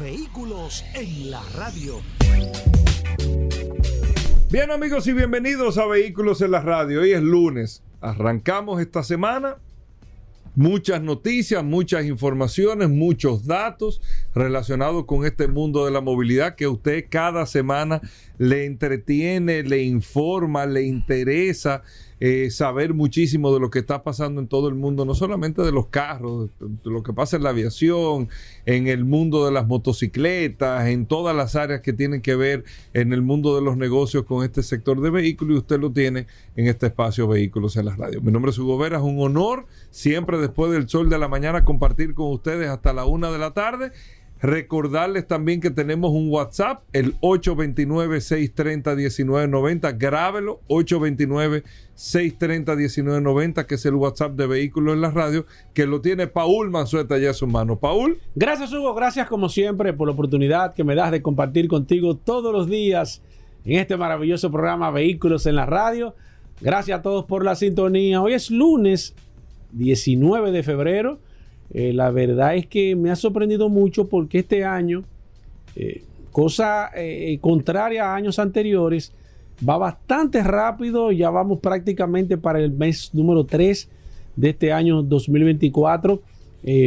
Vehículos en la radio. Bien amigos y bienvenidos a Vehículos en la radio. Hoy es lunes. Arrancamos esta semana. Muchas noticias, muchas informaciones, muchos datos relacionados con este mundo de la movilidad que usted cada semana le entretiene, le informa, le interesa eh, saber muchísimo de lo que está pasando en todo el mundo, no solamente de los carros, de lo que pasa en la aviación, en el mundo de las motocicletas, en todas las áreas que tienen que ver en el mundo de los negocios con este sector de vehículos y usted lo tiene en este espacio Vehículos en la Radio. Mi nombre es Hugo Vera, es un honor siempre después del sol de la mañana compartir con ustedes hasta la una de la tarde Recordarles también que tenemos un WhatsApp, el 829-630-1990. Grábelo, 829-630-1990, que es el WhatsApp de Vehículos en la Radio, que lo tiene Paul Manzueta ya en su mano. Paul. Gracias, Hugo. Gracias, como siempre, por la oportunidad que me das de compartir contigo todos los días en este maravilloso programa Vehículos en la Radio. Gracias a todos por la sintonía. Hoy es lunes 19 de febrero eh, la verdad es que me ha sorprendido mucho porque este año, eh, cosa eh, contraria a años anteriores, va bastante rápido. Ya vamos prácticamente para el mes número 3 de este año 2024.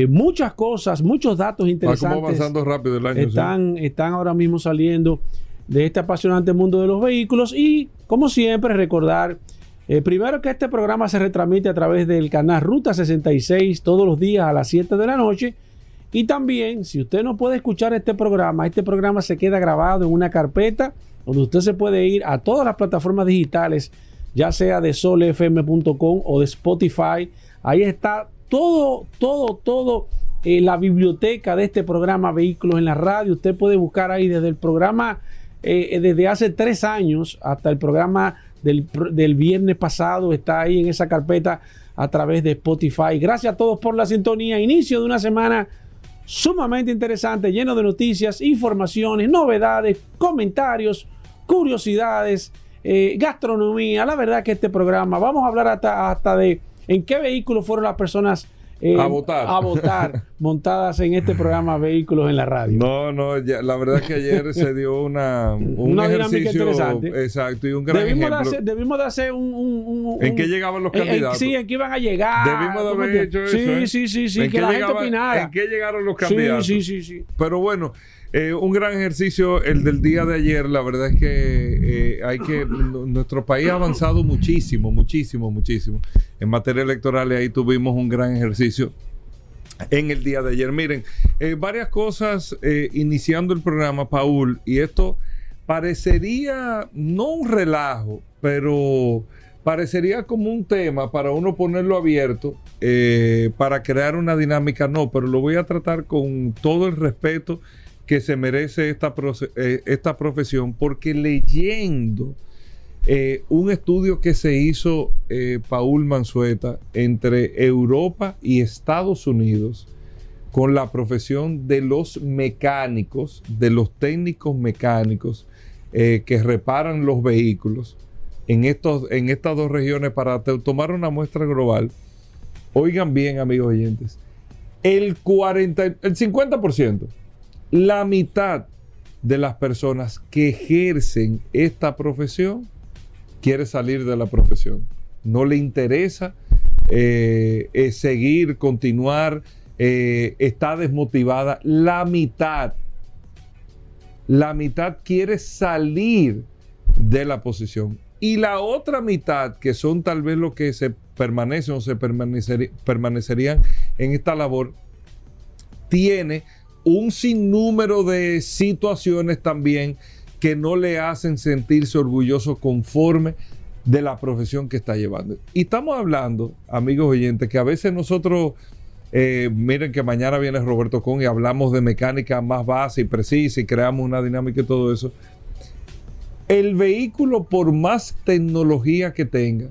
muchas cosas, muchos datos interesantes. avanzando rápido el año. Están, están ahora mismo saliendo de este apasionante mundo de los vehículos y, como siempre, recordar eh, primero que este programa se retransmite a través del canal Ruta 66 todos los días a las 7 de la noche. Y también, si usted no puede escuchar este programa, este programa se queda grabado en una carpeta donde usted se puede ir a todas las plataformas digitales, ya sea de solfm.com o de Spotify. Ahí está todo, todo, todo eh, la biblioteca de este programa Vehículos en la Radio. Usted puede buscar ahí desde el programa eh, desde hace tres años hasta el programa del, viernes pasado está ahí en esa carpeta a través de Spotify. Gracias a todos por la sintonía. Inicio de una semana sumamente interesante, lleno de noticias, informaciones, novedades, comentarios, curiosidades, eh, gastronomía. La verdad que este programa, vamos a hablar hasta, hasta de en qué vehículo fueron las personas eh, a votar. A votar, montadas en este programa Vehículos en la Radio. No, no, la verdad es que ayer se dio una, un dinámica interesante. Exacto, y un gran debimos ejemplo. De hacer, debimos de hacer un, ¿En qué llegaban los candidatos? sí, en qué iban a llegar. Debimos de haber hecho eso. Sí, ¿eh? sí, sí, sí, que la gente opinara. ¿En qué llegaron los candidatos? Sí, sí, sí. sí. Pero bueno, eh, un gran ejercicio el del día de ayer. La verdad es que eh, hay que nuestro país ha avanzado muchísimo, muchísimo, muchísimo en materia electoral y ahí tuvimos un gran ejercicio en el día de ayer. Miren, eh, varias cosas iniciando el programa, Paul, y esto parecería no un relajo, pero parecería como un tema para uno ponerlo abierto, para crear una dinámica, no, pero lo voy a tratar con todo el respeto que se merece esta, eh, esta profesión, porque leyendo eh, un estudio que se hizo eh, Paul Mansueta entre Europa y Estados Unidos con la profesión de los mecánicos, de los técnicos mecánicos que reparan los vehículos en, estos, en estas dos regiones para tomar una muestra global. Oigan bien, amigos oyentes, el, 40, el 50% la mitad de las personas que ejercen esta profesión quiere salir de la profesión. No le interesa eh, eh, seguir, continuar, eh, está desmotivada. La mitad, la mitad quiere salir de la posición. Y la otra mitad, que son tal vez los que se permanecen o se permanecerían en esta labor, tiene un sinnúmero de situaciones también que no le hacen sentirse orgulloso conforme de la profesión que está llevando. Y estamos hablando, amigos oyentes, que a veces nosotros Eh, miren que mañana viene Roberto Con y hablamos de mecánica más base y precisa y creamos una dinámica y todo eso. El vehículo, por más tecnología que tenga,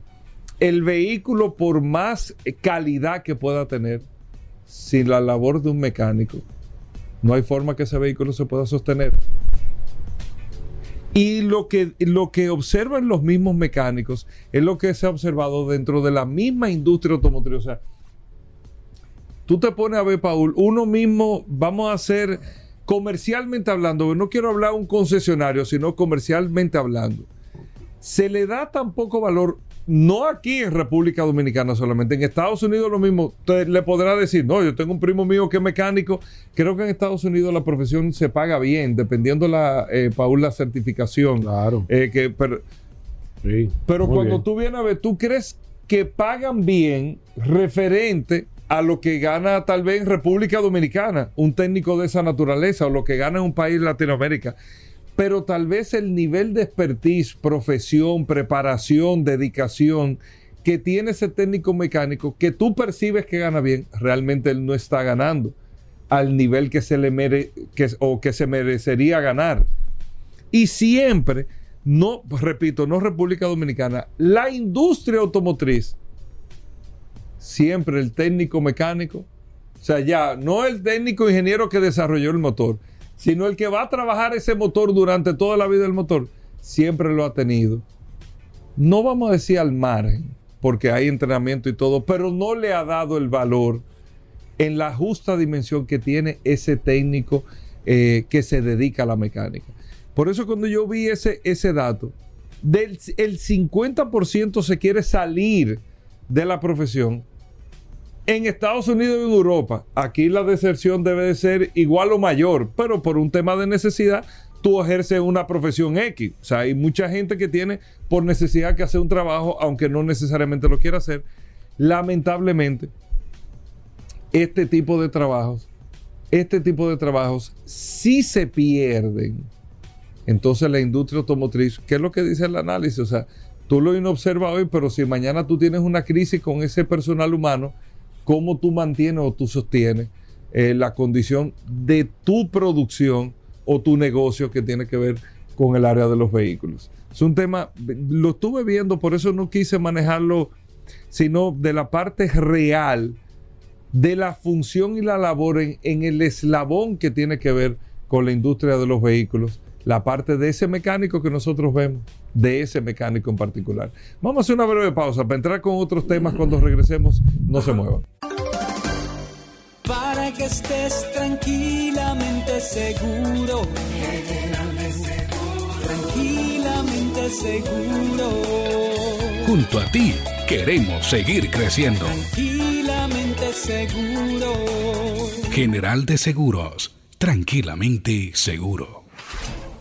el vehículo, por más calidad que pueda tener, sin la labor de un mecánico, no hay forma que ese vehículo se pueda sostener. Y lo que, lo que observan los mismos mecánicos es lo que se ha observado dentro de la misma industria automotriz. O sea, tú te pones a ver, Paul, uno mismo, vamos a hacer comercialmente hablando, no quiero hablar un concesionario, sino comercialmente hablando, se le da tan poco valor, no aquí en República Dominicana solamente, en Estados Unidos lo mismo, usted le podrá decir, no, yo tengo un primo mío que es mecánico, creo que en Estados Unidos la profesión se paga bien, dependiendo la, eh, Paul, la certificación. Claro. Eh, que, pero Sí, pero cuando bien. tú vienes a ver, ¿tú crees que pagan bien referente a lo que gana tal vez en República Dominicana un técnico de esa naturaleza o lo que gana en un país Latinoamérica? Pero tal vez el nivel de expertise, profesión, preparación, dedicación que tiene ese técnico mecánico que tú percibes que gana bien, realmente él no está ganando al nivel que se le mere que, o que se merecería ganar. Y siempre, no, repito, no República Dominicana, la industria automotriz, siempre el técnico mecánico, o sea, ya no el técnico ingeniero que desarrolló el motor, sino el que va a trabajar ese motor durante toda la vida del motor, siempre lo ha tenido. No vamos a decir al margen, porque hay entrenamiento y todo, pero no le ha dado el valor en la justa dimensión que tiene ese técnico eh, que se dedica a la mecánica. Por eso cuando yo vi ese, ese dato, del el 50% se quiere salir de la profesión. En Estados Unidos y en Europa, aquí la deserción debe de ser igual o mayor, pero por un tema de necesidad, tú ejerces una profesión X. O sea, hay mucha gente que tiene por necesidad que hacer un trabajo, aunque no necesariamente lo quiera hacer. Lamentablemente, este tipo de trabajos, este tipo de trabajos sí se pierden. Entonces la industria automotriz, ¿qué es lo que dice el análisis? O sea, tú lo observas hoy, pero si mañana tú tienes una crisis con ese personal humano, ¿cómo tú mantienes o tú sostienes eh, la condición de tu producción o tu negocio que tiene que ver con el área de los vehículos? Es un tema, lo estuve viendo, por eso no quise manejarlo, sino de la parte real de la función y la labor en, en el eslabón que tiene que ver con la industria de los vehículos la parte de ese mecánico que nosotros vemos, de ese mecánico en particular. Vamos a hacer una breve pausa para entrar con otros temas cuando regresemos. No se muevan. Para que estés tranquilamente seguro. Tranquilamente seguro. Junto a ti queremos seguir creciendo. Tranquilamente seguro. General de Seguros, tranquilamente seguro.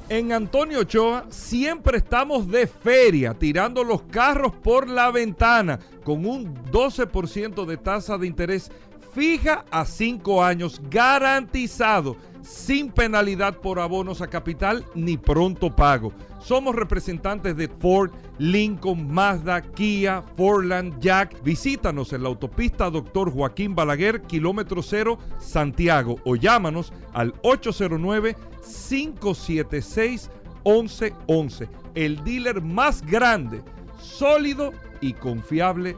En Antonio Ochoa siempre estamos de feria, tirando los carros por la ventana, con un 12% de tasa de interés fija a 5 años, garantizado, sin penalidad por abonos a capital ni pronto pago. Somos representantes de Ford, Lincoln, Mazda, Kia, Forland, Jack. Visítanos en la autopista Dr. Joaquín Balaguer, kilómetro cero, Santiago, o llámanos al 809-576-1111. El dealer más grande, sólido y confiable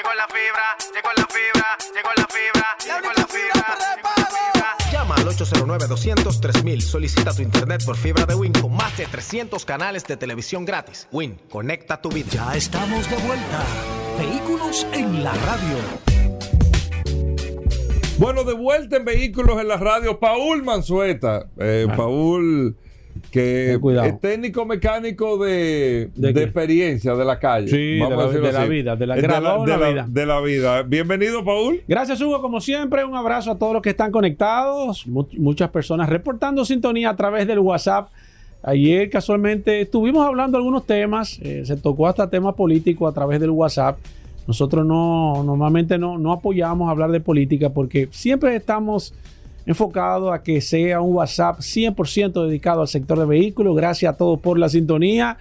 llegó la fibra, llegó la fibra, llegó la fibra, llegó la fibra, llegó la fibra. Llama al 809-200-3000. Solicita tu internet por fibra de Win con más de 300 canales de televisión gratis. Win, conecta tu vida. Ya estamos de vuelta. Vehículos en la radio. Bueno, de vuelta en Vehículos en la Radio, Paul Manzueta. Eh, Paul, que es técnico mecánico de, ¿De de, qué? experiencia de la calle. Sí, de la- de vida, de la de la la- vida. de la vida. Bienvenido, Paul. Gracias, Hugo. Como siempre, un abrazo a todos los que están conectados. Mu- muchas personas reportando sintonía a través del WhatsApp. Ayer, casualmente, estuvimos hablando de algunos temas. eh, se tocó hasta temas políticos a través del WhatsApp. Nosotros no, normalmente no, no apoyamos hablar de política porque siempre estamos enfocados a que sea un WhatsApp 100% dedicado al sector de vehículos. Gracias a todos por la sintonía.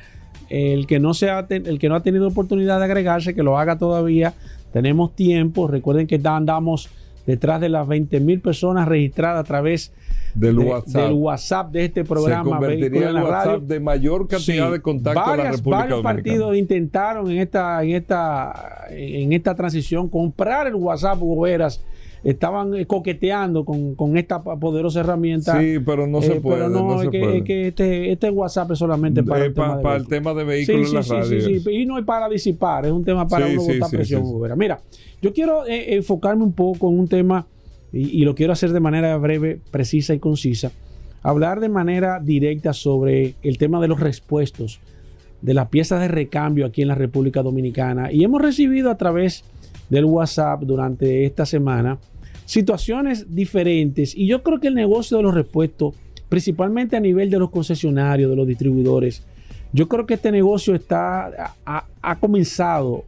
El que no se ha el que no ha tenido oportunidad de agregarse, que lo haga todavía. Tenemos tiempo. Recuerden que andamos detrás de las 20 mil personas registradas a través Del de- WhatsApp. del WhatsApp de este Se programa. convertiría Vehículos en el WhatsApp Radio. de mayor cantidad Sí. de contacto de la Varias- República varios Dominicana. partidos intentaron en esta, en esta, en esta transición comprar el WhatsApp, Hugo Veras. Estaban eh, coqueteando con, con esta poderosa herramienta. Sí, pero no se Eh, puede. Pero no, no es, se que, puede. es que este, este WhatsApp es solamente para, el, tema de para el tema de vehículos en la sí, sí, sí, Y no es para disipar, es un tema para uno botar presión. Mira, yo quiero eh, enfocarme un poco en un tema y, y lo quiero hacer de manera breve, precisa y concisa. Hablar de manera directa sobre el tema de los respuestos de las piezas de recambio aquí en la República Dominicana. Y hemos recibido a través del WhatsApp durante esta semana situaciones diferentes. Y yo creo que el negocio de los repuestos, principalmente a nivel de los concesionarios, de los distribuidores, yo creo que este negocio está, ha, ha comenzado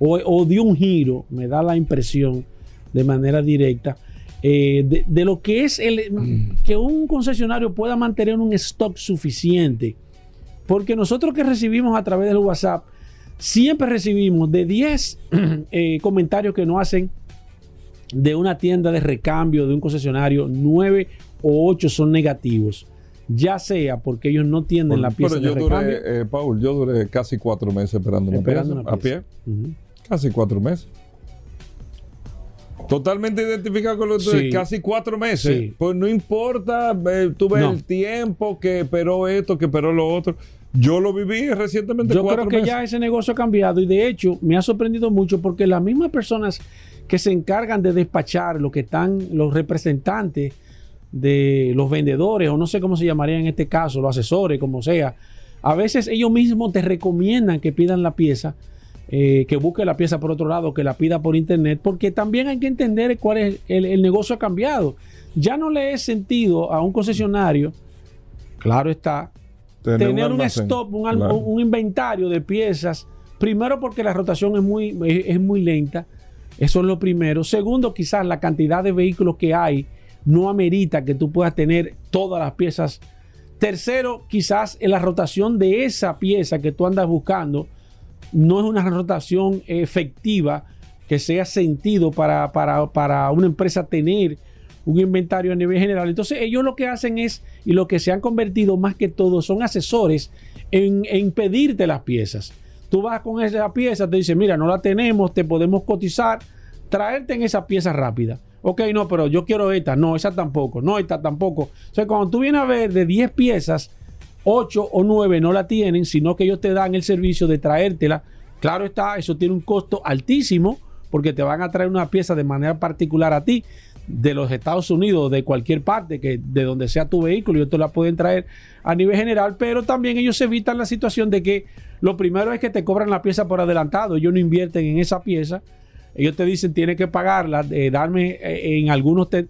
o, o dio un giro, me da la impresión de manera directa, eh, de, de lo que es el, que un concesionario pueda mantener un stock suficiente. Porque nosotros que recibimos a través del WhatsApp, siempre recibimos de 10 eh, comentarios que nos hacen de una tienda de recambio, de un concesionario, 9 o 8 son negativos. Ya sea porque ellos no tienen la pieza Pero de yo recambio. duré, eh, Paul, yo duré casi cuatro meses esperando una Esperando pieza, una a pie. pieza. Casi cuatro meses. Totalmente identificado con lo que tú Sí. casi cuatro meses. Sí. Pues no importa, eh, No. el tiempo que esperó esto, que esperó lo otro. Yo lo viví recientemente Yo creo que meses. ya ese negocio ha cambiado y de hecho me ha sorprendido mucho porque las mismas personas que se encargan de despachar, lo que están los representantes de los vendedores o no sé cómo se llamaría en este caso, los asesores, como sea, a veces ellos mismos te recomiendan que pidan la pieza, eh, que busque la pieza por otro lado, que la pida por internet, porque también hay que entender cuál es el, el negocio ha cambiado. Ya no le es sentido a un concesionario, claro está, tener, un, stop, un, al- Claro. un inventario de piezas. Primero porque la rotación es muy, es, es muy lenta. Eso es lo primero. Segundo, quizás la cantidad de vehículos que hay no amerita que tú puedas tener todas las piezas. Tercero, quizás en la rotación de esa pieza que tú andas buscando no es una rotación efectiva que sea sentido para, para, para una empresa tener un inventario a nivel general. Entonces ellos lo que hacen es, y lo que se han convertido más que todo, son asesores en, en pedirte las piezas. Tú vas con esa pieza, te dicen, mira, no la tenemos, te podemos cotizar, traerte en esa pieza rápida. Ok, no, pero yo quiero esta, no, esa tampoco, no, esta tampoco. O sea, cuando tú vienes a ver de 10 piezas, 8 o 9 no la tienen, sino que ellos te dan el servicio de traértela. Claro está, eso tiene un costo altísimo porque te van a traer una pieza de manera particular a ti de los Estados Unidos, de cualquier parte, que de donde sea tu vehículo, ellos te la pueden traer a nivel general, pero también ellos evitan la situación de que lo primero es que te cobran la pieza por adelantado, ellos no invierten en esa pieza, ellos te dicen tienes que pagarla, eh, darme, eh, en algunos te,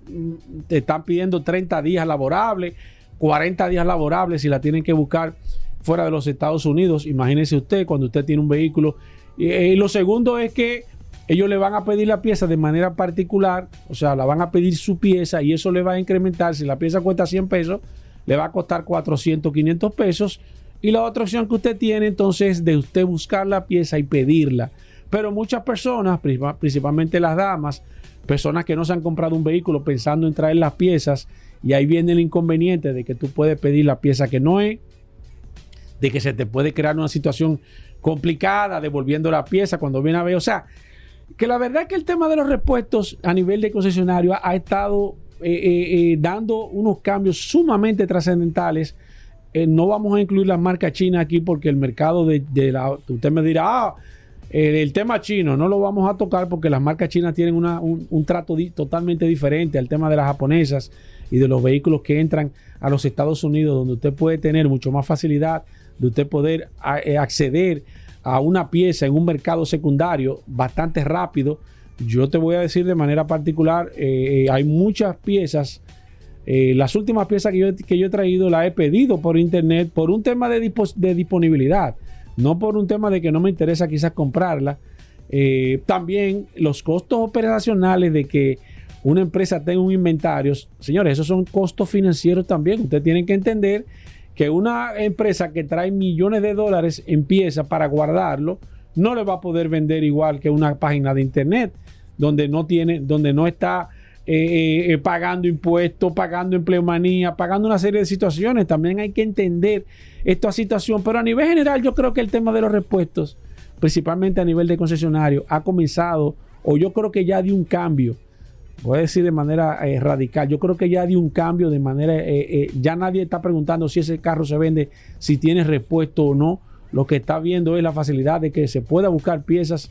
te están pidiendo 30 días laborables, 40 días laborables si la tienen que buscar fuera de los Estados Unidos. Imagínese usted cuando usted tiene un vehículo. Y, eh, lo segundo es que ellos le van a pedir la pieza de manera particular, o sea, la van a pedir su pieza y eso le va a incrementar. Si la pieza cuesta 100 pesos, le va a costar 400, 500 pesos. Y la otra opción que usted tiene entonces es de usted buscar la pieza y pedirla. Pero muchas personas, principal- principalmente las damas, personas que no se han comprado un vehículo pensando en traer las piezas, y ahí viene el inconveniente de que tú puedes pedir la pieza que no es, de que se te puede crear una situación complicada devolviendo la pieza cuando viene a ver. O sea, que la verdad es que el tema de los repuestos a nivel de concesionario ha, estado eh, eh, eh, dando unos cambios sumamente trascendentales. No vamos a incluir las marcas chinas aquí porque el mercado de, la. Usted me dirá, ah, el tema chino no lo vamos a tocar porque las marcas chinas tienen una- un, trato totalmente diferente al tema de las japonesas y de los vehículos que entran a los Estados Unidos, donde usted puede tener mucho más facilidad de usted poder acceder a una pieza en un mercado secundario bastante rápido. Yo te voy a decir de manera particular, eh, eh, hay muchas piezas eh, las últimas piezas que yo, que yo he traído las he pedido por internet por un tema de, disponibilidad, no por un tema de que no me interesa quizás comprarla. También los costos operacionales de que una empresa tenga un inventario, señores, esos son costos financieros también. Ustedes tienen que entender que una empresa que trae millones de dólares en piezas para guardarlo, no le va a poder vender igual que una página de internet donde no tiene, donde no está eh, eh, pagando impuestos, pagando empleomanía, pagando una serie de situaciones. También hay que entender esta situación. Pero a nivel general, yo creo que el tema de los repuestos, principalmente a nivel de concesionario, ha comenzado, o yo creo que ya dio un cambio. Voy a decir de manera eh, radical, yo creo que ya dio un cambio de manera, eh, eh, ya nadie está preguntando si ese carro se vende, si tiene repuesto o no. Lo que está viendo es la facilidad de que se pueda buscar piezas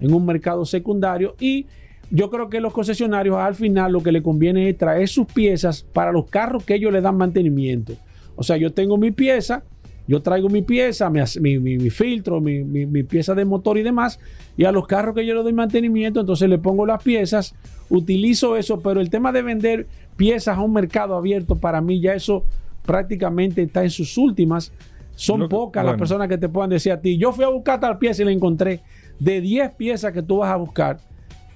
en un mercado secundario y yo creo que los concesionarios al final lo que le conviene es traer sus piezas para los carros que ellos le dan mantenimiento. O sea, yo tengo mi pieza, yo traigo mi pieza, mi, mi- mi- mi filtro, mi, pieza de motor y demás, y a los carros que yo le doy mantenimiento, entonces le pongo las piezas, utilizo eso, pero el tema de vender piezas a un mercado abierto, para mí ya eso prácticamente está en sus últimas. Son que- pocas las personas que te puedan decir a ti, yo fui a buscar tal pieza y la encontré. De 10 piezas que tú vas a buscar,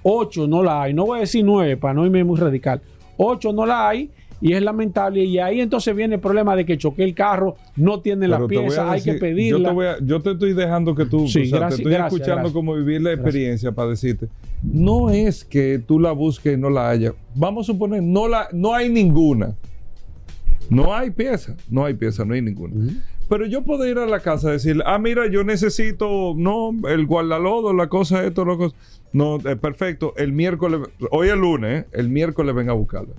8 no la hay. No voy a decir 9 para no irme muy radical. 8 no la hay y es lamentable. Y ahí entonces viene el problema de que choqué el carro, no tiene la pieza, hay que pedirla. Yo te, voy a- yo te estoy dejando que tú, Sí, o sea, gracias, te estoy gracias, escuchando gracias. como vivir la experiencia para decirte, no es que tú la busques y no la haya. Vamos a suponer, no, la, no hay ninguna. No hay pieza, no hay pieza, no hay ninguna. Pero yo puedo ir a la casa y decir, ah, mira, yo necesito, no, el guardalodo, la cosa, esto, la cosa. No, eh, perfecto, el miércoles, hoy es lunes, ¿eh? el miércoles ven a buscarla.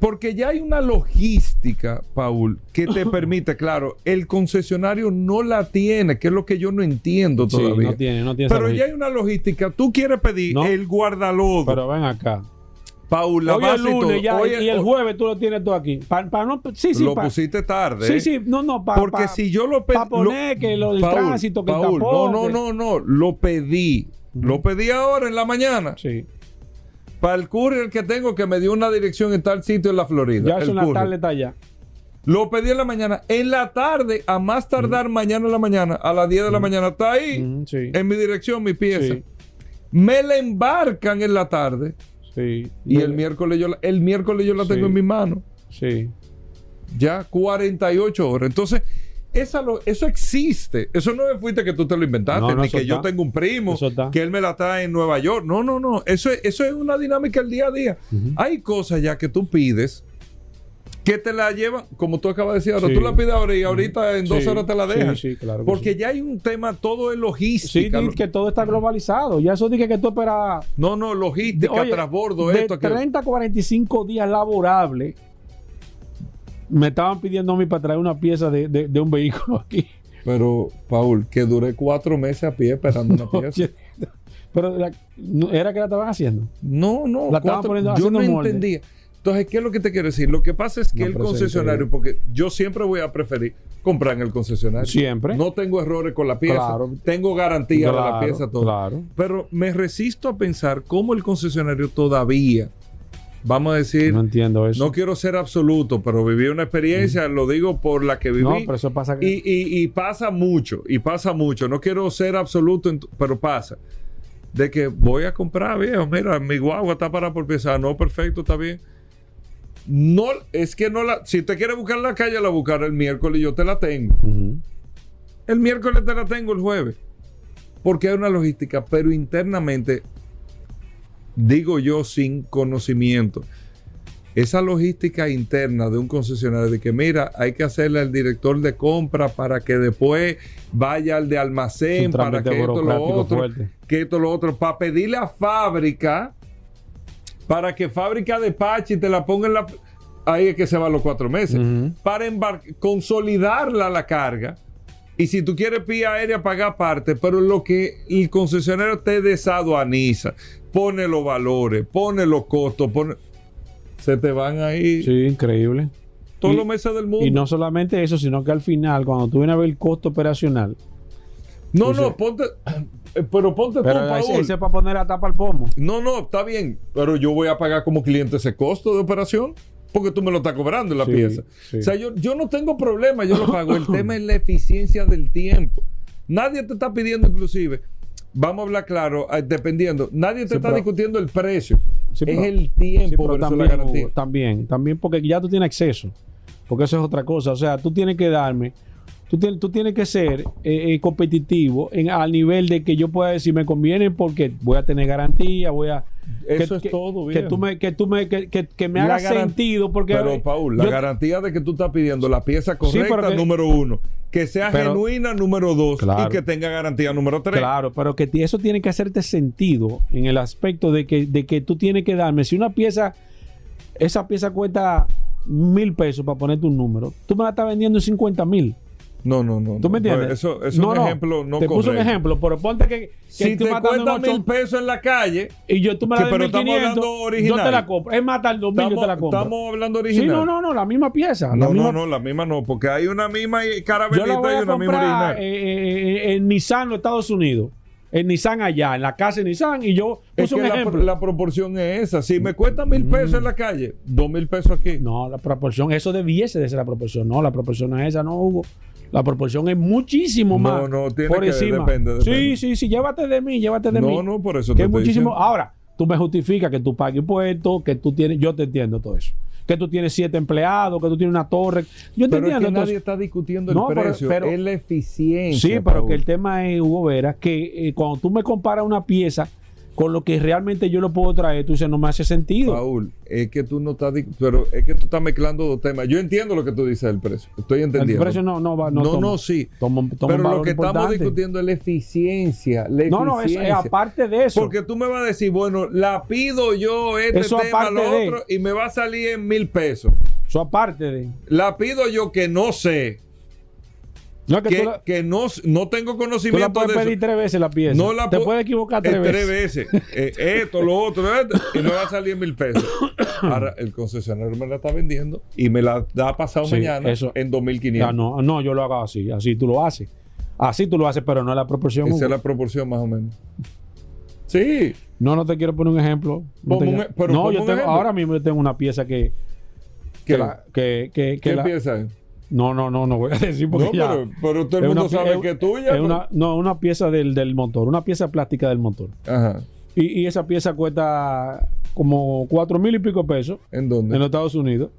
Porque ya hay una logística, Paul, que te permite, claro, el concesionario no la tiene, que es lo que yo no entiendo Sí, todavía. no tiene, no tiene Pero ya hay una logística. Tú quieres pedir No. el guardalodo. Pero ven acá. Paul, la Hoy base y lunes todo. ya, Hoy- y el jueves tú lo tienes todo aquí. Pa- pa no, sí, sí, lo pa- pusiste tarde. Sí, ¿eh? sí, no, no, para Porque si yo lo pedí. pa poner que lo del tránsito, que el Paul, tapón, No, no, no, no. Lo pedí. Lo pedí ahora en la mañana. Sí. Para el courier que tengo que me dio una dirección en tal sitio en la Florida. Ya es una tarde está allá. Lo pedí en la mañana. En la tarde, a más tardar mañana en la mañana, a las 10 de la mañana, está ahí. Sí. En mi dirección, mi pieza. Sí. Me la embarcan en la tarde. Sí. Y el miércoles yo la, el miércoles yo la tengo en mi mano. Sí. Ya 48 horas. Entonces, esa lo- eso existe. Eso no fuiste que tú te lo inventaste, No, no, ni que yo tengo un primo que él me la trae en Nueva York. No, no, no. Eso es, eso es una dinámica del día a día. Hay cosas ya que tú pides que te la llevan, como tú acabas de decir ahora, Sí. tú la pides ahora y ahorita en dos Sí, horas te la sí, dejan. sí, claro que Porque sí. ya hay un tema, todo es Sí, logística. di que todo está globalizado. Ya eso dije que tú esperas no, no, logística, Oye, transbordo, de esto, aquello. 30 a 45 días laborables. Me estaban pidiendo a mí para traer una pieza de, de- de un vehículo aquí. Pero, Paul, que duré cuatro meses a pie esperando una pieza. Pero la- era que la estaban haciendo. No, no, La estaban cuatro- poniendo- yo no molde. entendía. Entonces, ¿qué es lo que te quiero decir? Lo que pasa es que No, el concesionario, porque yo siempre voy a preferir comprar en el concesionario. Siempre. No tengo errores con la pieza. Claro. Tengo garantía de la pieza, todo. claro. Pero me resisto a pensar cómo el concesionario todavía, vamos a decir, No no, entiendo eso. quiero ser absoluto, pero viví una experiencia, lo digo por la que viví. No, pero eso pasa que- y, y- y pasa mucho, y pasa mucho. No quiero ser absoluto, pero pasa. De que voy a comprar, viejo, mira, mi guagua está para por pieza. No, perfecto, está bien. No, es que no la. Si te quieres buscar en la calle, la buscar el miércoles y yo te la tengo. El miércoles te la tengo el jueves. Porque hay una logística, pero internamente, digo yo sin conocimiento, esa logística interna de un concesionario de que mira, hay que hacerle al director de compra para que después vaya al de almacén, para que esto lo otro, fuerte. que esto lo otro, para pedirle a fábrica, para que fábrica de Pachi te la ponga en la... Ahí es que se van los cuatro meses. Ujú. Para embar- consolidarla la carga Y si tú quieres vía aérea, paga aparte, pero lo que el concesionario te desaduaniza, pone los valores, pone los costos, pone... se te van ahí Sí, increíble. todos y- los meses del mundo. Y no solamente eso, sino que al final, cuando tú vienes a ver el costo operacional, no, pues, no, ponte, pero ponte tú, pero Paul. ese es para poner la tapa al pomo. No, no, está bien, pero yo voy a pagar como cliente ese costo de operación porque tú me lo estás cobrando en la Sí, pieza. sí. O sea, yo, yo no tengo problema, yo lo pago. El tema es la eficiencia del tiempo. Nadie te está pidiendo, inclusive, vamos a hablar claro, eh, dependiendo, nadie te Sí, está pero- discutiendo el precio. Sí, es pero- el Sí, tiempo pero versus la también, garantía. También, también porque ya tú tienes acceso. Porque eso es otra cosa. O sea, tú tienes que darme, tú, tienes- tú tienes que ser eh, eh, competitivo en, al nivel de que yo pueda decir, me conviene porque voy a tener garantía, voy a... Eso que, es todo, que bien. tú me, que tú me, que, que- que me haga sentido porque... Pero, Paul, la yo- garantía de que tú estás pidiendo la pieza correcta, que- número uno, que sea Pero- genuina, número dos, Claro. y que tenga garantía, número tres. Claro, pero que eso tiene que hacerte sentido en el aspecto de que, de que tú tienes que darme, si una pieza, esa pieza cuesta mil pesos para ponerte un número, tú me la estás vendiendo en 50 mil. No, no, no. ¿Tú me entiendes? Eso es No, un no, ejemplo no Te puse un correcto. ejemplo, pero ponte que, que Si tú te cuesta mil pesos en la calle, y yo tú me la que- pero en estamos 1500, hablando yo te la compro. Es más, el 2000 yo te la compro. estamos hablando sí, original. no, no, no, la misma pieza. la No, misma- no, no, la misma no, porque hay una misma y- Yo la carabelita y una misma original. eh, eh, en Nissan, los Estados Unidos. En Nissan allá, en la casa de Nissan, y yo es que un la, ejemplo. la proporción es esa. Si me cuesta mil pesos en la calle, dos mil pesos aquí. No, la proporción, eso debiese de ser la proporción. No, la proporción es esa, no, Hugo. La proporción es muchísimo No, más. no, tiene por que- encima. depende, depende. Sí, sí, sí, llévate de mí, llévate de mí. No, no, por eso Que te es muchísimo. diciendo. Ahora, tú me justificas que tú pagues impuestos, que tú tienes, yo te entiendo todo eso. Que tú tienes siete empleados, que tú tienes una torre. Yo te Pero es entiendo que todo nadie eso. está discutiendo el No, pero- precio, pero- es la eficiencia. Sí, pero Paul. que el tema es, Hugo Vera, que eh, cuando tú me comparas una pieza con lo que realmente yo lo puedo traer, tú dices, no me hace sentido. Paul, es que tú no estás, pero es que tú estás mezclando dos temas. Yo entiendo lo que tú dices del precio, estoy el entendiendo. precio no, no va, no, no, toma- no, sí. toma- toma un pero lo que estamos discutiendo es la eficiencia. La No, no, es, es aparte de eso. Porque tú me vas a decir, bueno, la pido yo este Eso tema, lo de- otro, y me va a salir en mil pesos. Eso aparte de. La pido yo que no sé, No es que, que, tú, la, que no, no tengo tú la conocimiento puedes de eso. pedir tres veces la pieza. No la Te pu- puedes equivocar Eh, tres veces. veces. Eh, esto, lo otro, y me va a salir mil pesos. Ahora, el concesionario me la está vendiendo y me la da pasado Sí, mañana eso. en 2500. Ah, no, no, yo lo hago así. Así tú lo haces. Así tú lo haces, pero no es la proporción. Esa es la proporción más o menos. Sí. No, no te quiero poner un ejemplo. No, te un e- pero no, ponme yo un tengo, ejemplo. ahora mismo yo tengo una pieza que. Que, ¿Qué? la- que, que, que ¿Qué la- piensa? No, no, no, no voy a decir porque No, ya. pero, pero todo el mundo sabe es- que es tuya. es pero- una, no, una pieza del, del motor, una pieza plástica del motor. Ajá. Y, y esa pieza cuesta como cuatro mil y pico pesos ¿En dónde? en los Estados Unidos.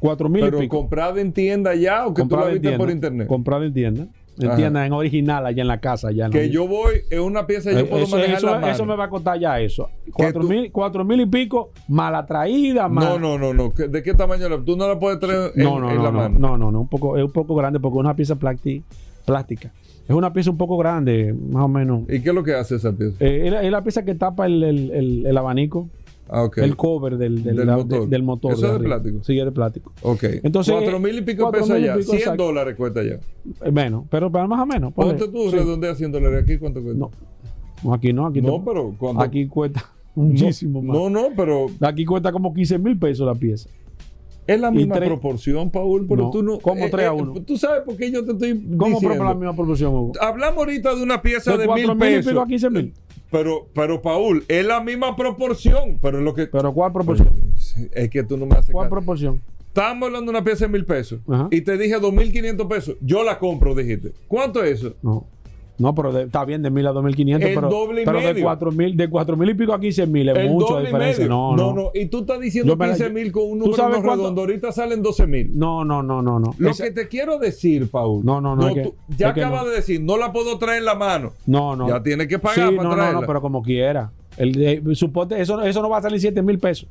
Cuatro mil y pero pico. comprada en tienda ya o que tú la Comprada en viste por internet. Comprada en tienda. En Ajá. tienda, en original, allá en la casa. Allá en que la- yo voy, es una pieza yo Eh, puedo eso, manejar eso- la mano. eso me va a costar ya eso. Cuatro tú- mil, cuatro mil y pico, mala traída, mal. No, no, no, no. ¿Qué- ¿De qué tamaño? la- Tú no la puedes traer en, no, no, en no, la no, mano. no, no, no, un poco, es un poco grande porque es una pieza plati- plástica. Es una pieza un poco grande, más o menos. ¿Y qué es lo que hace esa pieza? Eh, es, la, es la pieza que tapa el, el- el- el abanico, Ah, el cover del, del, Del la- motor. de- del motor. ¿Eso es de plástico? Sí, es de plástico. Ok. Entonces, Cuatro mil y pico pesos allá. pico, 100 exacto. dólares cuesta allá. Eh, Menos, pero, pero más o menos. Ponte tú, Sí. redondea 100 dólares. ¿Aquí cuánto cuesta? No, aquí no, aquí No, no. pero. Aquí cuesta muchísimo más. No, no, pero Aquí cuesta como 15 mil pesos la pieza. Es la Y misma tres- proporción, Paul, pero No, tú no... ¿cómo tres a uno? Tú sabes por qué yo te estoy ¿Cómo diciendo. la misma proporción, Hugo? Hablamos ahorita de una pieza De de, mil mil y pesos. pico a 15 mil. Pero, pero, Paul, es la misma proporción. Pero lo que... Pero ¿cuál proporción? Es que tú no me haces ¿Cuál caso. proporción? Estábamos hablando de una pieza de mil pesos. Ajá. Y te dije 2.500 pesos. Yo la compro, dijiste. ¿Cuánto es eso? No. No, pero de- está bien de mil a 2.500, El pero, doble y pero de medio. 4.000 de cuatro mil y pico a 15 mil es El doble y diferencia. medio. No, no, no. Y tú estás diciendo Yo me la- 15 mil con un ¿Tú número sabes no redondo. Ahorita salen 12 mil. No, no, no, no, no. Lo Esa- que te quiero decir, Paul. No, no, no, es que- tú- ya es acabas no. de decir, no la puedo traer en la mano. no, no. Ya tienes que Sí, pagar para no, no, traerla. no, pero como quiera. El, de- suponte, eso, eso no va a salir 7 mil pesos.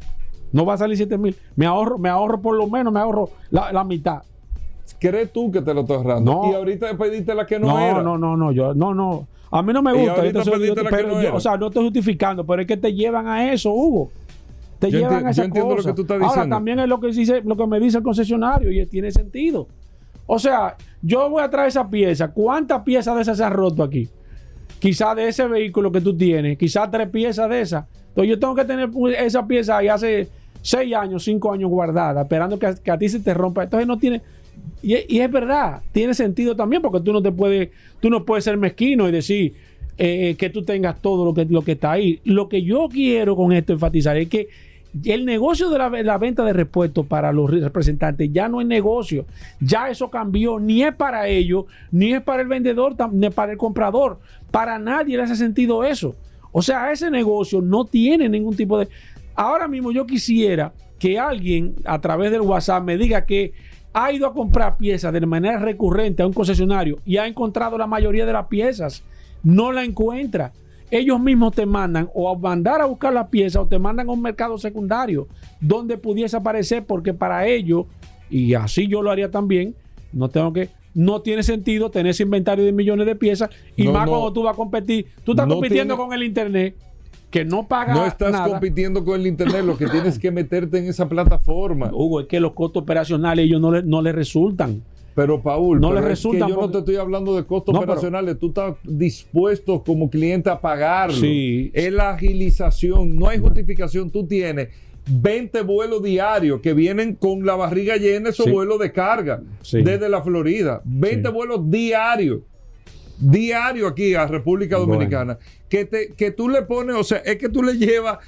No va a salir 7 mil. Me ahorro, me ahorro por lo menos, me ahorro la, la mitad. ¿Crees tú que te lo estás ahorrando? No. Y ahorita pediste la que no, No, era. no, no, no, yo, no, no. A mí no me gusta. yo- pero no yo- era. o sea, no estoy justificando, pero es que te llevan a eso, Hugo. Te Yo llevan enti- a esa yo entiendo lo cosa. que tú estás Ahora diciendo. también es lo que dice, lo que me dice el concesionario y tiene sentido. O sea, yo voy a traer esa pieza. ¿Cuántas piezas de esas se han roto aquí? Quizás de ese vehículo que tú tienes, quizás tres piezas de esas. Entonces yo tengo que tener esa pieza ahí hace seis años, cinco años guardada, esperando que, a- que a ti se te rompa. Entonces no tiene. Y, es verdad, tiene sentido también, porque tú no te puedes, tú no puedes ser mezquino y decir eh, que tú tengas todo lo que, lo que está ahí. Lo que yo quiero con esto enfatizar es que el negocio de la, la venta de repuestos para los representantes ya no es negocio. Ya eso cambió. Ni es para ellos, ni es para el vendedor, ni para el comprador. Para nadie le hace sentido eso. O sea, ese negocio no tiene ningún tipo de... Ahora mismo yo quisiera que alguien a través del WhatsApp me diga que ha ido a comprar piezas de manera recurrente a un concesionario y ha encontrado la mayoría de las piezas. No la encuentra. Ellos mismos te mandan o a mandar a buscar la pieza o te mandan a un mercado secundario donde pudiese aparecer porque para ellos, y así yo lo haría también, no tengo que... No tiene sentido tener ese inventario de millones de piezas y No, más no. cuando tú vas a competir. Tú estás No compitiendo tiene- con el internet que no paga No estás nada. compitiendo con el internet, lo que tienes que meterte en esa plataforma. Hugo, es que los costos operacionales ellos no le, no le resultan. Pero Paul, No pero le es resulta que yo no te estoy hablando de costos No, pero- operacionales, tú estás dispuesto como cliente a pagarlo. Sí. Es la agilización, no hay justificación, tú tienes 20 vuelos diarios que vienen con la barriga llena esos Sí. vuelos de carga Sí. desde la Florida, 20 Sí. vuelos diarios. Diario aquí a República Bueno. Dominicana. Que, te, que tú le pones, o sea, es que tú le llevas.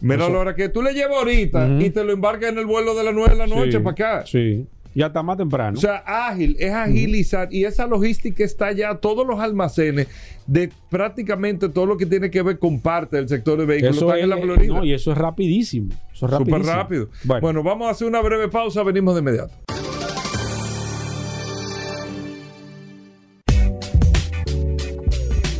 Mira, Eso- la hora que tú le llevas ahorita y te lo embarcas en el vuelo de las 9 de la noche Sí, para acá. Sí. Y hasta más temprano. O sea, ágil, es agilizar y esa logística está ya todos los almacenes de prácticamente todo lo que tiene que ver con parte del sector de vehículos eso están es, en la Florida. no, y eso es rapidísimo. Eso es Súper rapidísimo. rápido. Bueno, Bueno. vamos a hacer una breve pausa, venimos de inmediato.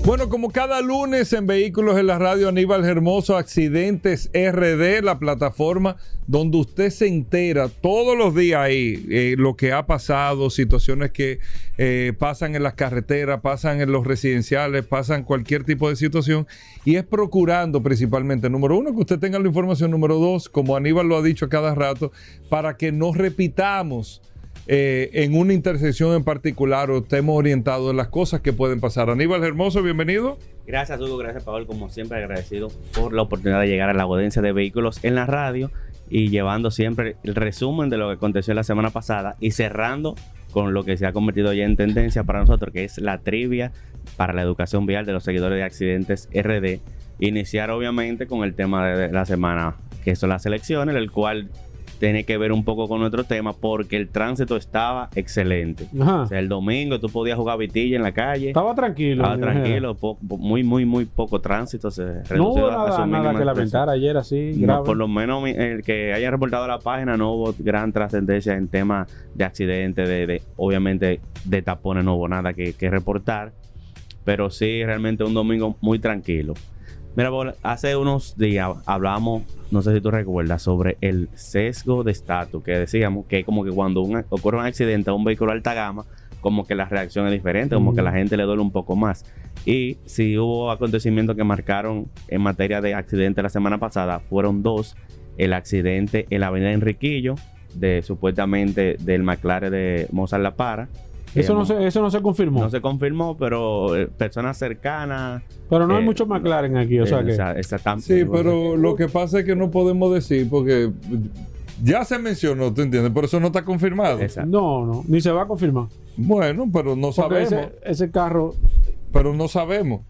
Bueno, como cada lunes en Vehículos en la Radio Aníbal Hermoso, Accidentes RD, la plataforma donde usted se entera todos los días ahí eh, lo que ha pasado, situaciones que eh, pasan en las carreteras, pasan en los residenciales, pasan cualquier tipo de situación y es procurando principalmente, número uno, que usted tenga la información, número dos, como Aníbal lo ha dicho a cada rato, para que no repitamos eh, en una intersección en particular o estemos orientados en las cosas que pueden pasar. Aníbal Hermoso, bienvenido. Gracias, Hugo. Gracias, Paul. Como siempre, agradecido por la oportunidad de llegar a la audiencia de vehículos en la radio y llevando siempre el resumen de lo que aconteció la semana pasada y cerrando con lo que se ha convertido ya en tendencia para nosotros, que es la trivia para la educación vial de los seguidores de accidentes RD. Iniciar, obviamente, con el tema de la semana, que son las elecciones, el cual tiene que ver un poco con nuestro tema porque el tránsito estaba excelente. Ajá. O sea, el domingo tú podías jugar vitilla en la calle. estaba tranquilo. Estaba imagino. tranquilo, po- po- muy, muy, muy poco tránsito. Se No hubo nada, que lamentar ayer así. No, grave. por lo menos el que haya reportado la página no hubo gran trascendencia en temas de accidentes, de, de- obviamente de tapones no hubo nada que, que reportar, pero sí realmente un domingo muy tranquilo. Mira, hace unos días hablamos, no sé si tú recuerdas, sobre el sesgo de estatus, que decíamos que como que cuando un- ocurre un accidente a un vehículo de alta gama, como que la reacción es diferente, como que Ujú. la gente le duele un poco más. Y si hubo acontecimientos que marcaron en materia de accidente la semana pasada, fueron dos. El accidente en la avenida Enriquillo, de supuestamente del McLaren de Mozart La Para. Eso no, se, eso no se confirmó. no se confirmó, pero eh, personas cercanas. pero no hay eh, mucho McLaren aquí. O sea eh, que. esa- esa tam- Sí, pero lo que pasa es que no podemos decir porque ya se mencionó, ¿tú entiendes? Por eso no está confirmado. Exacto. No, no. Ni se va a confirmar. Bueno, pero no Porque sabemos. ese, ese carro. Pero no sabemos.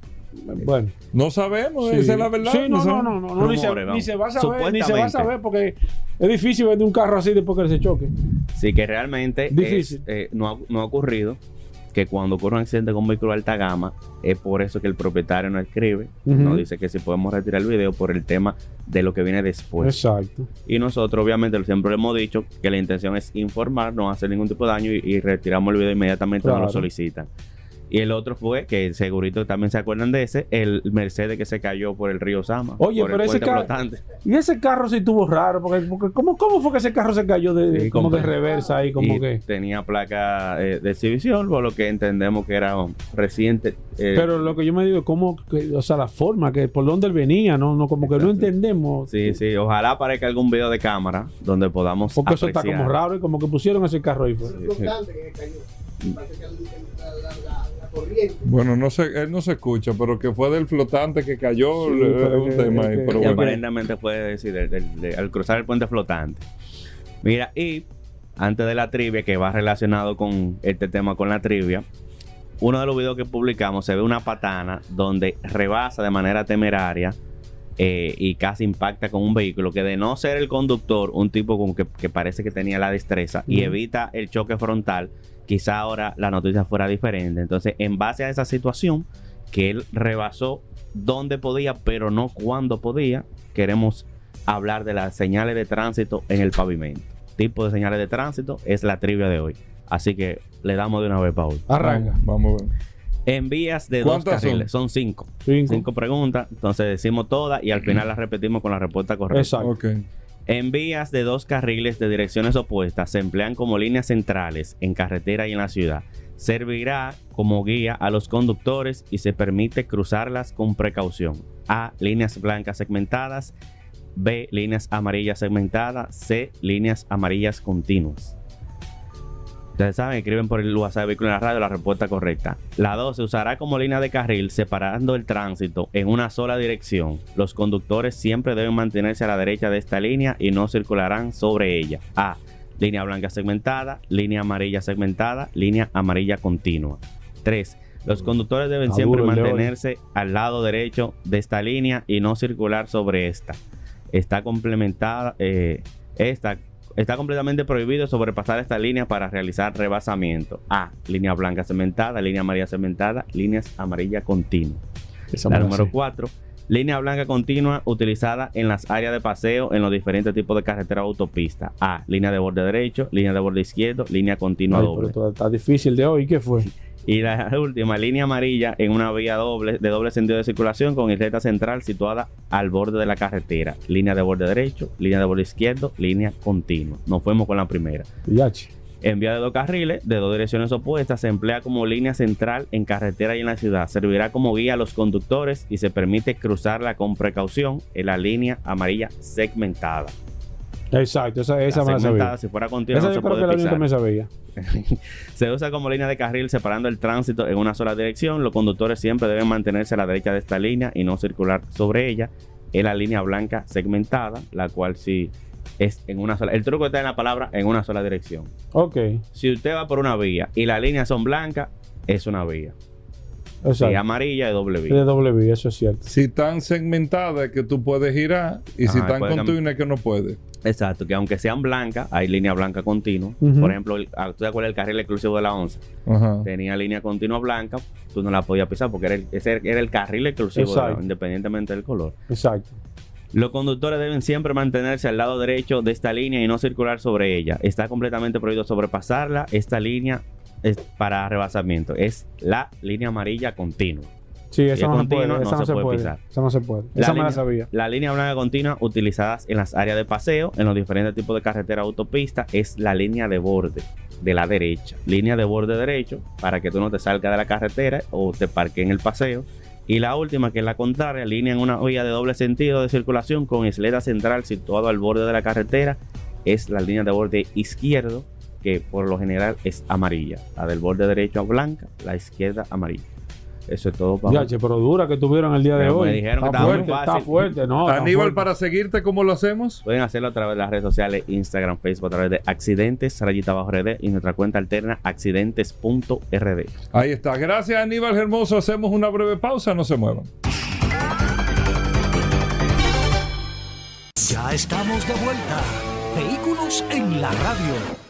Bueno. No sabemos, Sí. esa es la verdad. Sí, no, no, sabemos. no, no, no, ni, se, ni va a saber, ni se va a saber porque es difícil vender un carro así después que se choque. Sí, que realmente es, eh, no, ha, no ha ocurrido que cuando ocurre un accidente con un vehículo de alta gama, es por eso que el propietario no escribe, no dice que si podemos retirar el video por el tema de lo que viene después. Exacto. Y nosotros, obviamente, siempre le hemos dicho que la intención es informar, no hacer ningún tipo de daño y, y retiramos el video inmediatamente cuando lo Claro. solicitan. Y el otro fue, que segurito también se acuerdan de ese, el Mercedes que se cayó por el río Sama. Oye, por el pero ese puente carro. flotante. Y ese carro sí tuvo raro, porque, porque ¿cómo, ¿cómo fue que ese carro se cayó de, Sí, como de reversa ahí? Como y que. tenía placa eh, de exhibición, por lo que entendemos que era um, reciente. eh, Pero lo que yo me digo, ¿cómo, que- o sea, la forma, que por dónde él venía, no, no como que no entendemos. Sí, sí, ojalá aparezca algún video de cámara donde podamos Porque eso está como raro y como que pusieron ese carro ahí. Fue. Bueno, no sé, él no se escucha, pero que fue del flotante que cayó, Sí, eh, es un que- tema ahí, que- pero Y bueno. aparentemente fue decir, al cruzar el puente flotante. Mira, y antes de la trivia, que va relacionado con este tema con la trivia, uno de los videos que publicamos se ve una patana donde rebasa de manera temeraria eh, y casi impacta con un vehículo que de no ser el conductor, un tipo como que, que parece que tenía la destreza y evita el choque frontal, quizá ahora la noticia fuera diferente. Entonces, en base a esa situación, que él rebasó donde podía, pero no cuando podía, queremos hablar de las señales de tránsito en el pavimento. Tipo de señales de tránsito es la trivia de hoy. Así que le damos de una vez, Paul. Arranca. Vamos a ver. En vías de dos ¿Cuántas carriles, son, cinco. Cinco. Cinco preguntas, entonces decimos todas y al final las repetimos con la respuesta correcta. Exacto. Ok. En vías de dos carriles de direcciones opuestas se emplean como líneas centrales en carretera y en la ciudad. Servirá como guía a los conductores y se permite cruzarlas con precaución. A. Líneas blancas segmentadas. B. Líneas amarillas segmentadas. C. Líneas amarillas continuas. Ustedes saben, escriben por el WhatsApp de Vehículo en la Radio la respuesta correcta. La 2 se usará como línea de carril separando el tránsito en una sola dirección. Los conductores siempre deben mantenerse a la derecha de esta línea y no circularán sobre ella. A. Línea blanca segmentada, línea amarilla segmentada, línea amarilla continua. 3. Los conductores deben siempre mantenerse al lado derecho de esta línea y no circular sobre esta. Está complementada, eh, esta Está completamente prohibido sobrepasar esta línea para realizar rebasamiento. A. Línea blanca cementada, línea amarilla cementada, líneas amarilla continua. Esa La me la número sé. 4. Línea blanca continua utilizada en las áreas de paseo en los diferentes tipos de carretera o autopista. A. Línea de borde derecho, línea de borde izquierdo, línea continua Ay, doble. pero está difícil de hoy. ¿Qué fue? Y la última, línea amarilla en una vía doble de doble sentido de circulación con isleta central situada al borde de la carretera. Línea de borde derecho, línea de borde izquierdo, línea continua. Nos fuimos con la primera. Yache. En vía de dos carriles, de dos direcciones opuestas, se emplea como línea central en carretera y en la ciudad. Servirá como guía a los conductores y se permite cruzarla con precaución en la línea amarilla segmentada. Exacto, esa, esa La me la segmentada, sabía. si fuera continua, Esa no yo se creo que puede la única que pisar. me sabía. Se usa como línea de carril separando el tránsito en una sola dirección. Los conductores siempre deben mantenerse a la derecha de esta línea y no circular sobre ella. Es la línea blanca segmentada, la cual sí es en una sola. El truco está en la palabra en una sola dirección. Ok, Si usted va por una vía y las líneas son blancas, es una vía. Si es exacto. amarilla, es doble de vía. doble vía, eso es cierto. Si están segmentadas es que tú puedes girar y si están continuas es que no puedes. Exacto, que aunque sean blancas, hay línea blanca continua. Por ejemplo, el, ah, ¿tú te acuerdas del carril exclusivo de la 11? Ajá. tenía línea continua blanca, tú no la podías pisar porque era el, ese era el carril exclusivo, de la- independientemente del color. Exacto. Los conductores deben siempre mantenerse al lado derecho de esta línea y no circular sobre ella. Está completamente prohibido sobrepasarla. Esta línea es para rebasamiento. Es la línea amarilla continua. Sí, es esa no se continua, puede. no Esa no se se puede puede. pisar. Esa no se puede. La Esa me la línea- sabía. La línea blanca continua utilizadas en las áreas de paseo, en los diferentes tipos de carretera autopista, es la línea de borde de la derecha. Línea de borde derecho para que tú no te salgas de la carretera o te parques en el paseo. Y la última, que es la contraria, línea en una vía de doble sentido de circulación con isleta central situado al borde de la carretera, es la línea de borde izquierdo, que por lo general es amarilla. La del borde derecho blanca, la izquierda amarilla. Eso es todo para Yache, pero dura que tuvieron el día de Pero me hoy. dijeron que está muy fuerte, está fácil. fuerte, no. está Aníbal, fuerte. para seguirte, ¿cómo lo hacemos? Pueden hacerlo a través de las redes sociales, Instagram, Facebook, a través de accidentes, rayita bajo RD y nuestra cuenta alterna accidentes.rd. Ahí está. Gracias, Aníbal Hermoso. Hacemos una breve pausa, no se muevan. Ya estamos de vuelta. Vehículos en la radio.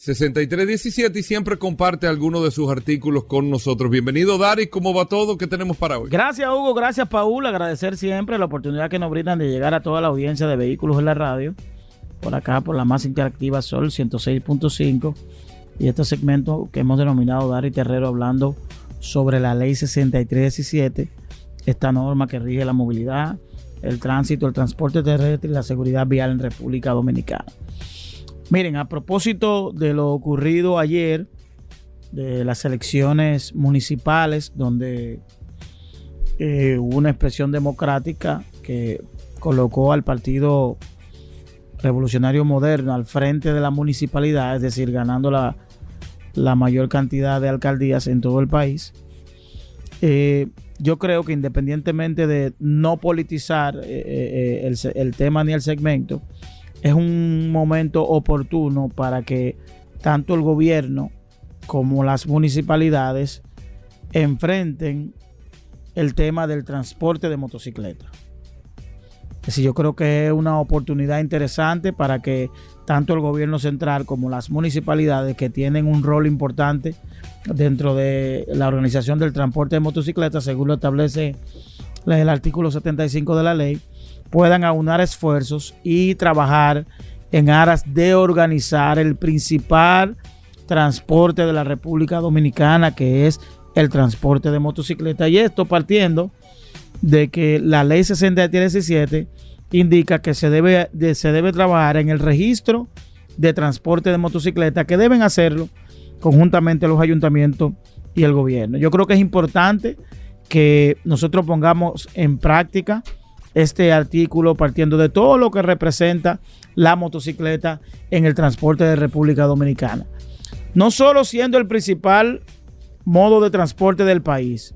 6317 y siempre comparte algunos de sus artículos con nosotros. Bienvenido, Dari. ¿Cómo va todo? ¿Qué tenemos para hoy? Gracias, Hugo. Gracias, Paul. Agradecer siempre la oportunidad que nos brindan de llegar a toda la audiencia de vehículos en la radio. Por acá, por la más interactiva Sol 106.5. Y este segmento que hemos denominado Dari Terrero hablando sobre la ley 6317, esta norma que rige la movilidad, el tránsito, el transporte terrestre y la seguridad vial en República Dominicana. Miren, a propósito de lo ocurrido ayer, de las elecciones municipales, donde eh, hubo una expresión democrática que colocó al Partido Revolucionario Moderno al frente de la municipalidad, es decir, ganando la, la mayor cantidad de alcaldías en todo el país. Eh, yo creo que independientemente de no politizar eh, el, el tema ni el segmento, es un momento oportuno para que tanto el gobierno como las municipalidades enfrenten el tema del transporte de motocicletas. Así yo creo que es una oportunidad interesante para que tanto el gobierno central como las municipalidades que tienen un rol importante dentro de la organización del transporte de motocicletas, según lo establece el artículo 75 de la ley, puedan aunar esfuerzos y trabajar en aras de organizar el principal transporte de la República Dominicana, que es el transporte de motocicleta. Y esto partiendo de que la ley 6317 indica que se debe, se debe trabajar en el registro de transporte de motocicleta, que deben hacerlo conjuntamente los ayuntamientos y el gobierno. Yo creo que es importante que nosotros pongamos en práctica este artículo partiendo de todo lo que representa la motocicleta en el transporte de República Dominicana. No solo siendo el principal modo de transporte del país,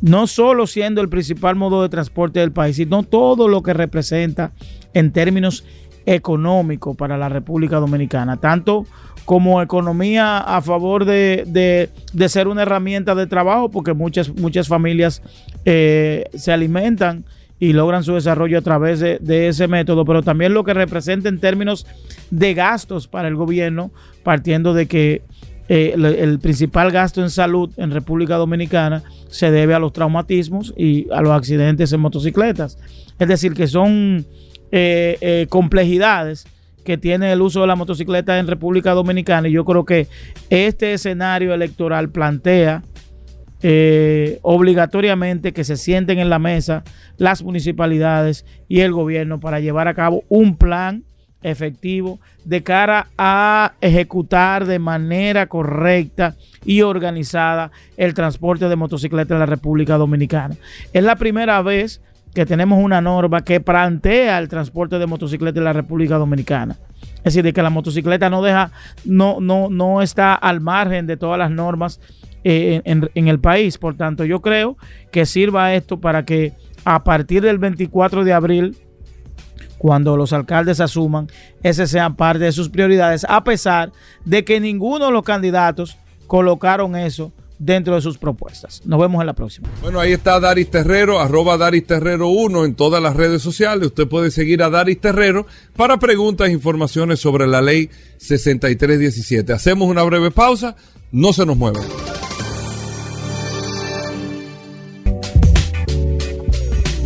no solo siendo el principal modo de transporte del país, sino todo lo que representa en términos económicos para la República Dominicana, tanto como economía a favor de, ser una herramienta de trabajo, porque muchas, muchas familias eh, se alimentan y logran su desarrollo a través de, ese método, pero también lo que representa en términos de gastos para el gobierno, partiendo de que eh, el, principal gasto en salud en República Dominicana se debe a los traumatismos y a los accidentes en motocicletas. Es decir, que son eh, complejidades que tiene el uso de la motocicleta en República Dominicana y yo creo que este escenario electoral plantea eh, obligatoriamente que se sienten en la mesa las municipalidades y el gobierno para llevar a cabo un plan efectivo de cara a ejecutar de manera correcta y organizada el transporte de motocicletas en la República Dominicana. Es la primera vez que tenemos una norma que plantea el transporte de motocicletas en la República Dominicana. Es decir, de que la motocicleta no deja, no, no, no está al margen de todas las normas eh, en, en, el país. Por tanto, yo creo que sirva esto para que a partir del 24 de abril, cuando los alcaldes asuman, ese sean parte de sus prioridades, a pesar de que ninguno de los candidatos colocaron eso dentro de sus propuestas. Nos vemos en la próxima. Bueno, ahí está Daris Terrero, arroba Daris Terrero 1 en todas las redes sociales. Usted puede seguir a Daris Terrero para preguntas e informaciones sobre la ley 6317. Hacemos una breve pausa, no se nos muevan.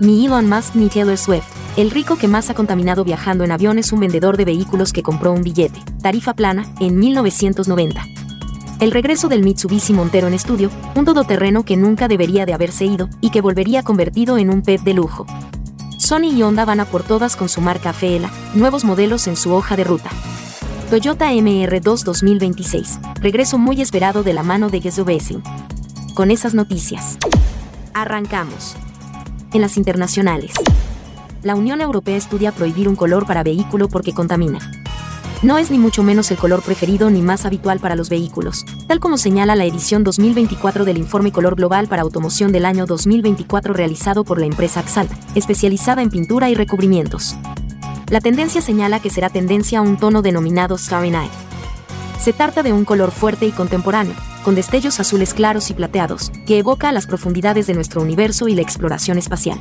Ni Elon Musk ni Taylor Swift. El rico que más ha contaminado viajando en avión es un vendedor de vehículos que compró un billete, tarifa plana, en 1990. El regreso del Mitsubishi Montero en estudio, un todoterreno que nunca debería de haberse ido y que volvería convertido en un pet de lujo. Sony y Honda van a por todas con su marca Feela, nuevos modelos en su hoja de ruta. Toyota MR2 2026, regreso muy esperado de la mano de Gezo Con esas noticias. Arrancamos. En las internacionales. La Unión Europea estudia prohibir un color para vehículo porque contamina. No es ni mucho menos el color preferido ni más habitual para los vehículos, tal como señala la edición 2024 del Informe Color Global para Automoción del año 2024 realizado por la empresa Axalta, especializada en pintura y recubrimientos. La tendencia señala que será tendencia a un tono denominado Starry Night. Se trata de un color fuerte y contemporáneo, con destellos azules claros y plateados, que evoca las profundidades de nuestro universo y la exploración espacial.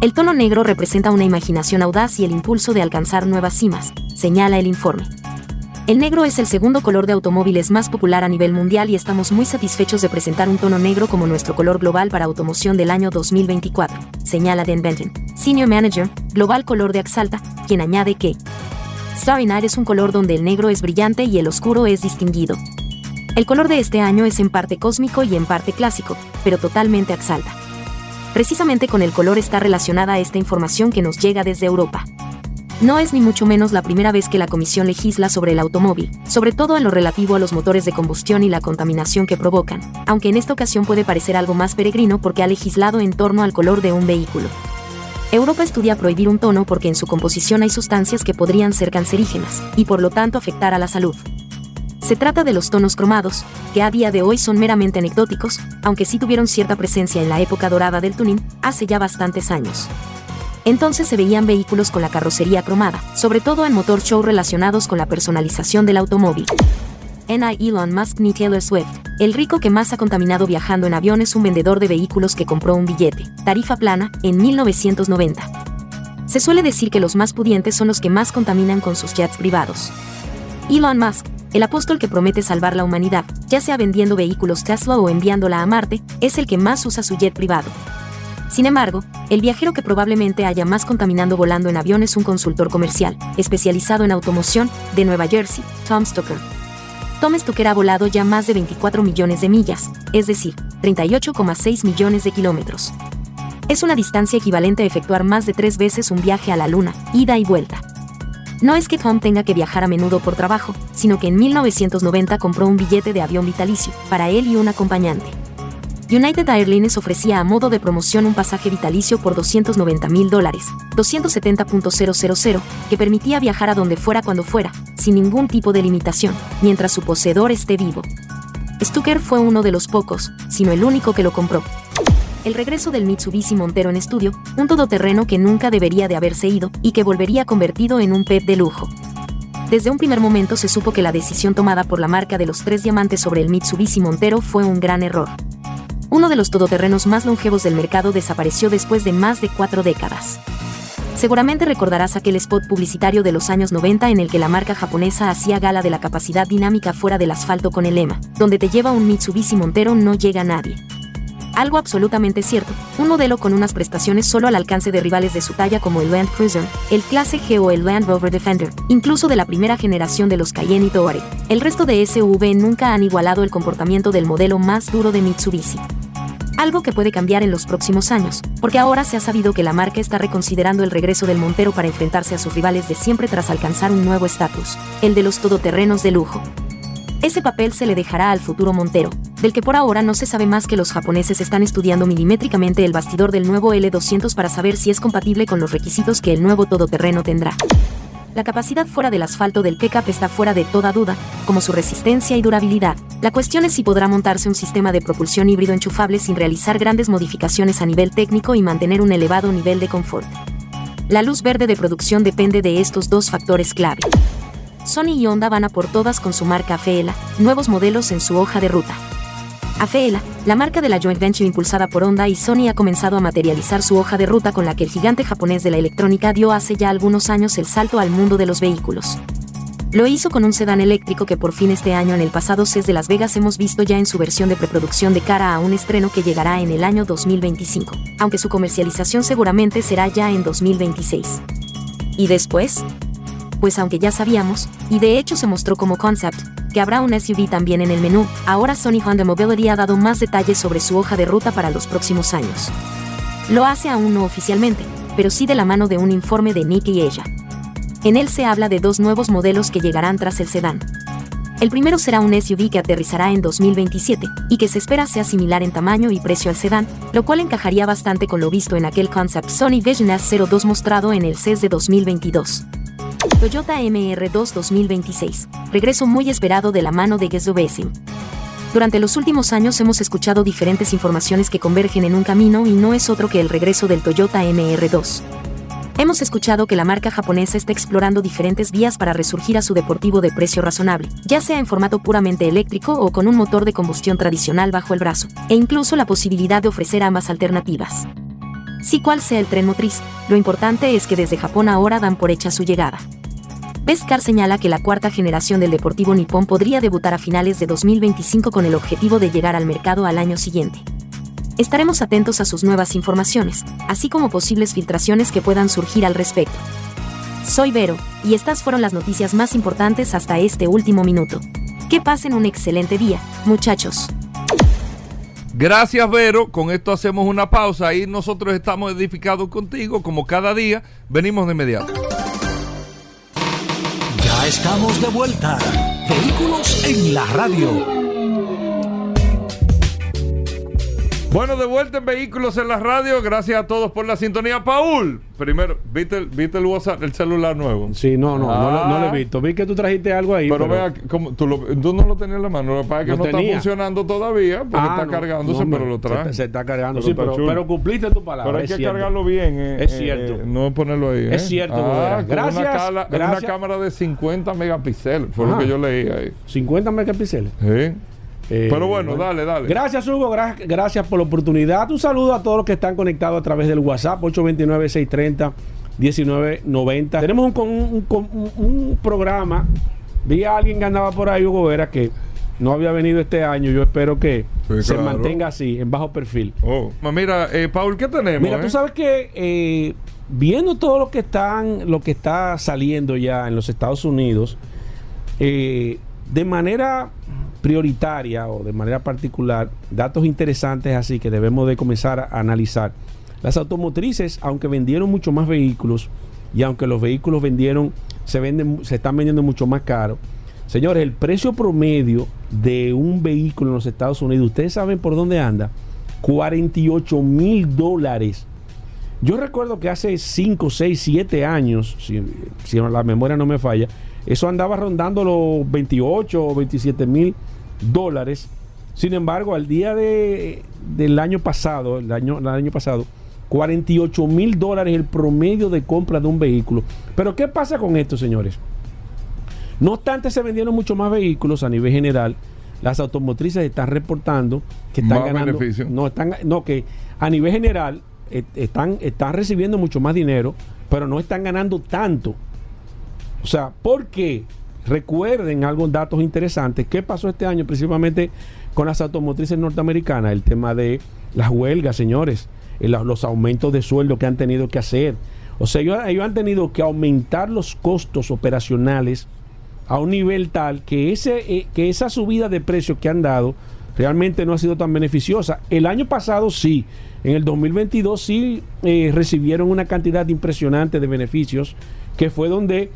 El tono negro representa una imaginación audaz y el impulso de alcanzar nuevas cimas, señala el informe. El negro es el segundo color de automóviles más popular a nivel mundial y estamos muy satisfechos de presentar un tono negro como nuestro color global para automoción del año 2024, señala Dan Benton, Senior Manager, Global Color de Axalta, quien añade que Night es un color donde el negro es brillante y el oscuro es distinguido. El color de este año es en parte cósmico y en parte clásico, pero totalmente Axalta. Precisamente con el color está relacionada esta información que nos llega desde Europa. No es ni mucho menos la primera vez que la Comisión legisla sobre el automóvil, sobre todo en lo relativo a los motores de combustión y la contaminación que provocan, aunque en esta ocasión puede parecer algo más peregrino porque ha legislado en torno al color de un vehículo. Europa estudia prohibir un tono porque en su composición hay sustancias que podrían ser cancerígenas, y por lo tanto afectar a la salud. Se trata de los tonos cromados, que a día de hoy son meramente anecdóticos, aunque sí tuvieron cierta presencia en la época dorada del tuning, hace ya bastantes años. Entonces se veían vehículos con la carrocería cromada, sobre todo en motor show relacionados con la personalización del automóvil. N.I. Elon Musk ni Taylor Swift, el rico que más ha contaminado viajando en avión es un vendedor de vehículos que compró un billete, tarifa plana, en 1990. Se suele decir que los más pudientes son los que más contaminan con sus jets privados. Elon Musk, el apóstol que promete salvar la humanidad, ya sea vendiendo vehículos Tesla o enviándola a Marte, es el que más usa su jet privado. Sin embargo, el viajero que probablemente haya más contaminando volando en avión es un consultor comercial, especializado en automoción, de Nueva Jersey, Tom Stoker. Tom Stoker ha volado ya más de 24 millones de millas, es decir, 38,6 millones de kilómetros. Es una distancia equivalente a efectuar más de tres veces un viaje a la Luna, ida y vuelta. No es que Tom tenga que viajar a menudo por trabajo, sino que en 1990 compró un billete de avión vitalicio, para él y un acompañante. United Airlines ofrecía a modo de promoción un pasaje vitalicio por 290 mil dólares, 270.000, que permitía viajar a donde fuera cuando fuera, sin ningún tipo de limitación, mientras su poseedor esté vivo. Stucker fue uno de los pocos, sino el único que lo compró el regreso del Mitsubishi Montero en estudio, un todoterreno que nunca debería de haberse ido y que volvería convertido en un pet de lujo. Desde un primer momento se supo que la decisión tomada por la marca de los tres diamantes sobre el Mitsubishi Montero fue un gran error. Uno de los todoterrenos más longevos del mercado desapareció después de más de cuatro décadas. Seguramente recordarás aquel spot publicitario de los años 90 en el que la marca japonesa hacía gala de la capacidad dinámica fuera del asfalto con el lema, donde te lleva un Mitsubishi Montero no llega nadie algo absolutamente cierto, un modelo con unas prestaciones solo al alcance de rivales de su talla como el Land Cruiser, el Clase G o el Land Rover Defender, incluso de la primera generación de los Cayenne y Touareg. El resto de SUV nunca han igualado el comportamiento del modelo más duro de Mitsubishi. Algo que puede cambiar en los próximos años, porque ahora se ha sabido que la marca está reconsiderando el regreso del Montero para enfrentarse a sus rivales de siempre tras alcanzar un nuevo estatus, el de los todoterrenos de lujo. Ese papel se le dejará al futuro Montero, del que por ahora no se sabe más que los japoneses están estudiando milimétricamente el bastidor del nuevo L200 para saber si es compatible con los requisitos que el nuevo todoterreno tendrá. La capacidad fuera del asfalto del pickup está fuera de toda duda, como su resistencia y durabilidad. La cuestión es si podrá montarse un sistema de propulsión híbrido enchufable sin realizar grandes modificaciones a nivel técnico y mantener un elevado nivel de confort. La luz verde de producción depende de estos dos factores clave. Sony y Honda van a por todas con su marca Afeela, nuevos modelos en su hoja de ruta. Afeela, la marca de la joint venture impulsada por Honda y Sony ha comenzado a materializar su hoja de ruta con la que el gigante japonés de la electrónica dio hace ya algunos años el salto al mundo de los vehículos. Lo hizo con un sedán eléctrico que por fin este año en el pasado CES de Las Vegas hemos visto ya en su versión de preproducción de cara a un estreno que llegará en el año 2025, aunque su comercialización seguramente será ya en 2026. ¿Y después? Pues aunque ya sabíamos, y de hecho se mostró como concept, que habrá un SUV también en el menú, ahora Sony Honda Mobility ha dado más detalles sobre su hoja de ruta para los próximos años. Lo hace aún no oficialmente, pero sí de la mano de un informe de Nick y ella. En él se habla de dos nuevos modelos que llegarán tras el sedán. El primero será un SUV que aterrizará en 2027 y que se espera sea similar en tamaño y precio al sedán, lo cual encajaría bastante con lo visto en aquel concept Sony Vision S02 mostrado en el CES de 2022. Toyota MR2 2026, regreso muy esperado de la mano de Racing. Durante los últimos años hemos escuchado diferentes informaciones que convergen en un camino y no es otro que el regreso del Toyota MR2. Hemos escuchado que la marca japonesa está explorando diferentes vías para resurgir a su deportivo de precio razonable, ya sea en formato puramente eléctrico o con un motor de combustión tradicional bajo el brazo, e incluso la posibilidad de ofrecer ambas alternativas. Si cual sea el tren motriz, lo importante es que desde Japón ahora dan por hecha su llegada. Beskar señala que la cuarta generación del Deportivo Nippon podría debutar a finales de 2025 con el objetivo de llegar al mercado al año siguiente. Estaremos atentos a sus nuevas informaciones, así como posibles filtraciones que puedan surgir al respecto. Soy Vero, y estas fueron las noticias más importantes hasta este último minuto. Que pasen un excelente día, muchachos. Gracias, Vero. Con esto hacemos una pausa y nosotros estamos edificados contigo, como cada día. Venimos de inmediato. Ya estamos de vuelta. Vehículos en la radio. Bueno, de vuelta en Vehículos en la Radio. Gracias a todos por la sintonía. Paul, primero, ¿viste, el- viste el WhatsApp, el celular nuevo? Sí, no, no, no, lo- no lo Ah. he visto. Vi que tú trajiste algo ahí. Pero, vea, como, tú, lo- tú no lo tenías en la mano. Lo que pasa es que no tenía. está funcionando todavía porque Ah, está no, cargándose, no, pero lo se está- Se, está cargando, Pero sí, está pero, cumpliste tu palabra. Pero hay es que cierto. cargarlo bien. eh, Es eh, cierto. eh, no ponerlo ahí. Es eh. cierto, Ah, Gracias, Una, cala- una cámara de 50 megapíxeles. Fue lo que yo leí ahí. 50 megapíxeles. Sí. Eh, Pero bueno, dale, dale. Gracias, Hugo. gra- gracias por la oportunidad. Un saludo a todos los que están conectados a través del WhatsApp 829-630-1990. Tenemos un, un, un- un programa. Vi a alguien que andaba por ahí, Hugo Vera, que no había venido este año. Yo espero que Sí, se claro. mantenga así, en bajo perfil. Oh. Mira, eh, Paul, ¿qué tenemos? Mira, eh? tú sabes que eh, viendo todo lo que están, lo que está saliendo ya en los Estados Unidos, eh, de manera prioritaria o de manera particular, datos interesantes así que debemos de comenzar a analizar. Las automotrices, aunque vendieron mucho más vehículos y aunque los vehículos vendieron, se venden, se están vendiendo mucho más caro. Señores, el precio promedio de un vehículo en los Estados Unidos, ustedes saben por dónde anda, 48 mil dólares. Yo recuerdo que hace 5, 6, 7 años, si, si la memoria no me falla, eso andaba rondando los 28 o 27 mil dólares. Sin embargo, al día de, del año pasado, el año, el año pasado, 48 mil dólares el promedio de compra de un vehículo. Pero ¿qué pasa con esto, señores? No obstante, se vendieron mucho más vehículos a nivel general. Las automotrices están reportando que están Más ganando. beneficio. No, están, no, que a nivel general eh, están, están recibiendo mucho más dinero, pero no están ganando tanto. O sea, ¿por qué? Recuerden algunos datos interesantes. ¿Qué pasó este año principalmente con las automotrices norteamericanas? El tema de las huelgas, señores. eh, Los aumentos de sueldo que han tenido que hacer. O sea, ellos, ellos han tenido que aumentar los costos operacionales a un nivel tal que, ese, eh, que esa subida de precios que han dado realmente no ha sido tan beneficiosa. El año pasado sí, en el 2022 sí eh, recibieron una cantidad impresionante de beneficios, que fue donde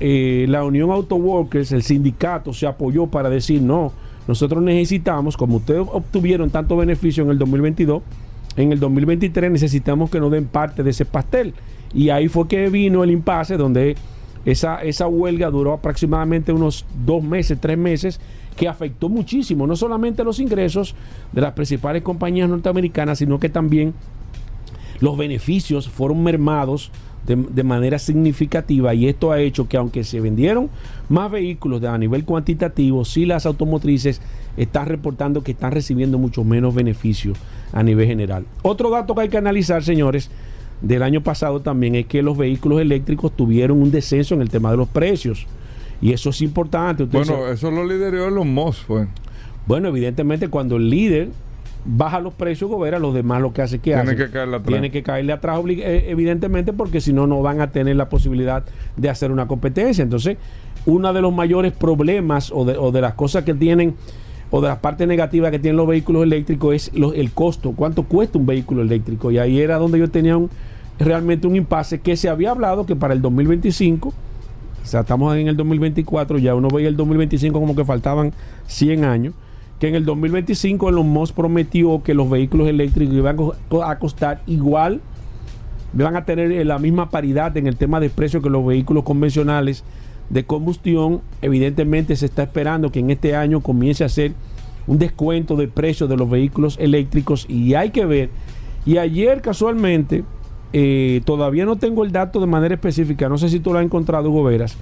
eh, la Unión Auto Workers, el sindicato, se apoyó para decir, no, nosotros necesitamos, como ustedes obtuvieron tanto beneficio en el 2022, en el 2023 necesitamos que nos den parte de ese pastel. Y ahí fue que vino el impasse donde esa, esa huelga duró aproximadamente unos dos meses, tres meses, que afectó muchísimo, no solamente los ingresos de las principales compañías norteamericanas, sino que también los beneficios fueron mermados de, de manera significativa y esto ha hecho que aunque se vendieron más vehículos de, a nivel cuantitativo, sí las automotrices están reportando que están recibiendo mucho menos beneficios a nivel general. Otro dato que hay que analizar, señores, del año pasado también es que los vehículos eléctricos tuvieron un descenso en el tema de los precios. Y eso es importante. Bueno, eso lo lideró los Moss, fue. bueno, evidentemente cuando el líder baja los precios, Gobera, los demás lo que hace que Tiene que caerle atrás. Tiene que caerle atrás, eh, evidentemente, porque si no, no van a tener la posibilidad de hacer una competencia. Entonces, uno de los mayores problemas o de, o de las cosas que tienen, o de las partes negativas que tienen los vehículos eléctricos es lo- el costo, cuánto cuesta un vehículo eléctrico. Y ahí era donde yo tenía un- realmente un impasse que se había hablado que para el 2025 o sea, estamos en el 2024, ya uno veía el 2025 como que faltaban 100 años, que en el 2025 Elon Musk prometió que los vehículos eléctricos iban a co- a costar igual, van a tener la misma paridad en el tema de precio que los vehículos convencionales de combustión. Evidentemente se está esperando que en este año comience a hacer un descuento de precios de los vehículos eléctricos y hay que ver. Y ayer casualmente, eh, todavía no tengo el dato de manera específica, no sé si tú lo has encontrado, Hugo Veras.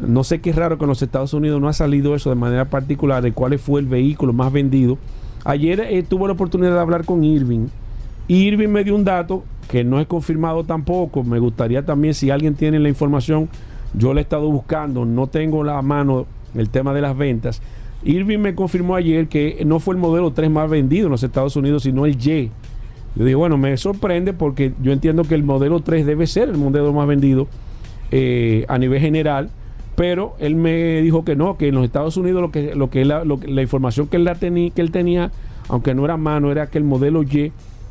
No sé qué raro que en los Estados Unidos no ha salido eso de manera particular de cuál fue el vehículo más vendido. Ayer eh, tuve la oportunidad de hablar con Irving. Irving me dio un dato que no es confirmado tampoco. Me gustaría también, si alguien tiene la información, yo la he estado buscando, no tengo la mano el tema de las ventas. Irving me confirmó ayer que no fue el modelo 3 más vendido en los Estados Unidos, sino el Y. Yo dije, bueno, me sorprende porque yo entiendo que el modelo 3 debe ser el modelo más vendido eh, a nivel general, pero él me dijo que no, que en los Estados Unidos lo que, lo que, la información que él, la teni- que él tenía, aunque no era mano, era que el modelo Y,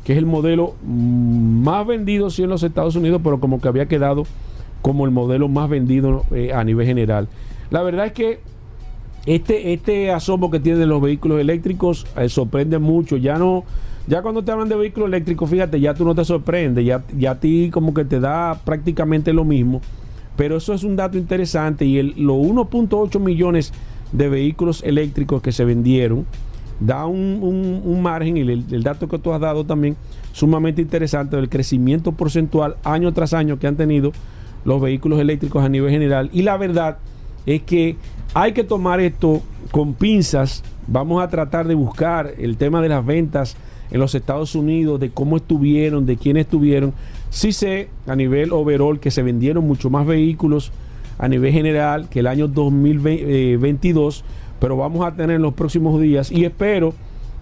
que es el modelo mm, más vendido sí en los Estados Unidos, pero como que había quedado como el modelo más vendido eh, a nivel general. La verdad es que este, este asombro que tienen los vehículos eléctricos eh, sorprende mucho. Ya no, ya cuando te hablan de vehículos eléctricos, fíjate, ya tú no te sorprende, ya, ya a ti como que te da prácticamente lo mismo. Pero eso es un dato interesante y los 1.8 millones de vehículos eléctricos que se vendieron da un, margen y el, el dato que tú has dado también sumamente interesante del crecimiento porcentual año tras año que han tenido los vehículos eléctricos a nivel general. Y la verdad es que hay que tomar esto con pinzas. Vamos a tratar de buscar el tema de las ventas en los Estados Unidos, de cómo estuvieron, de quién estuvieron. Sí sé a nivel overall que se vendieron mucho más vehículos a nivel general que el año 2022, pero vamos a tener en los próximos días y espero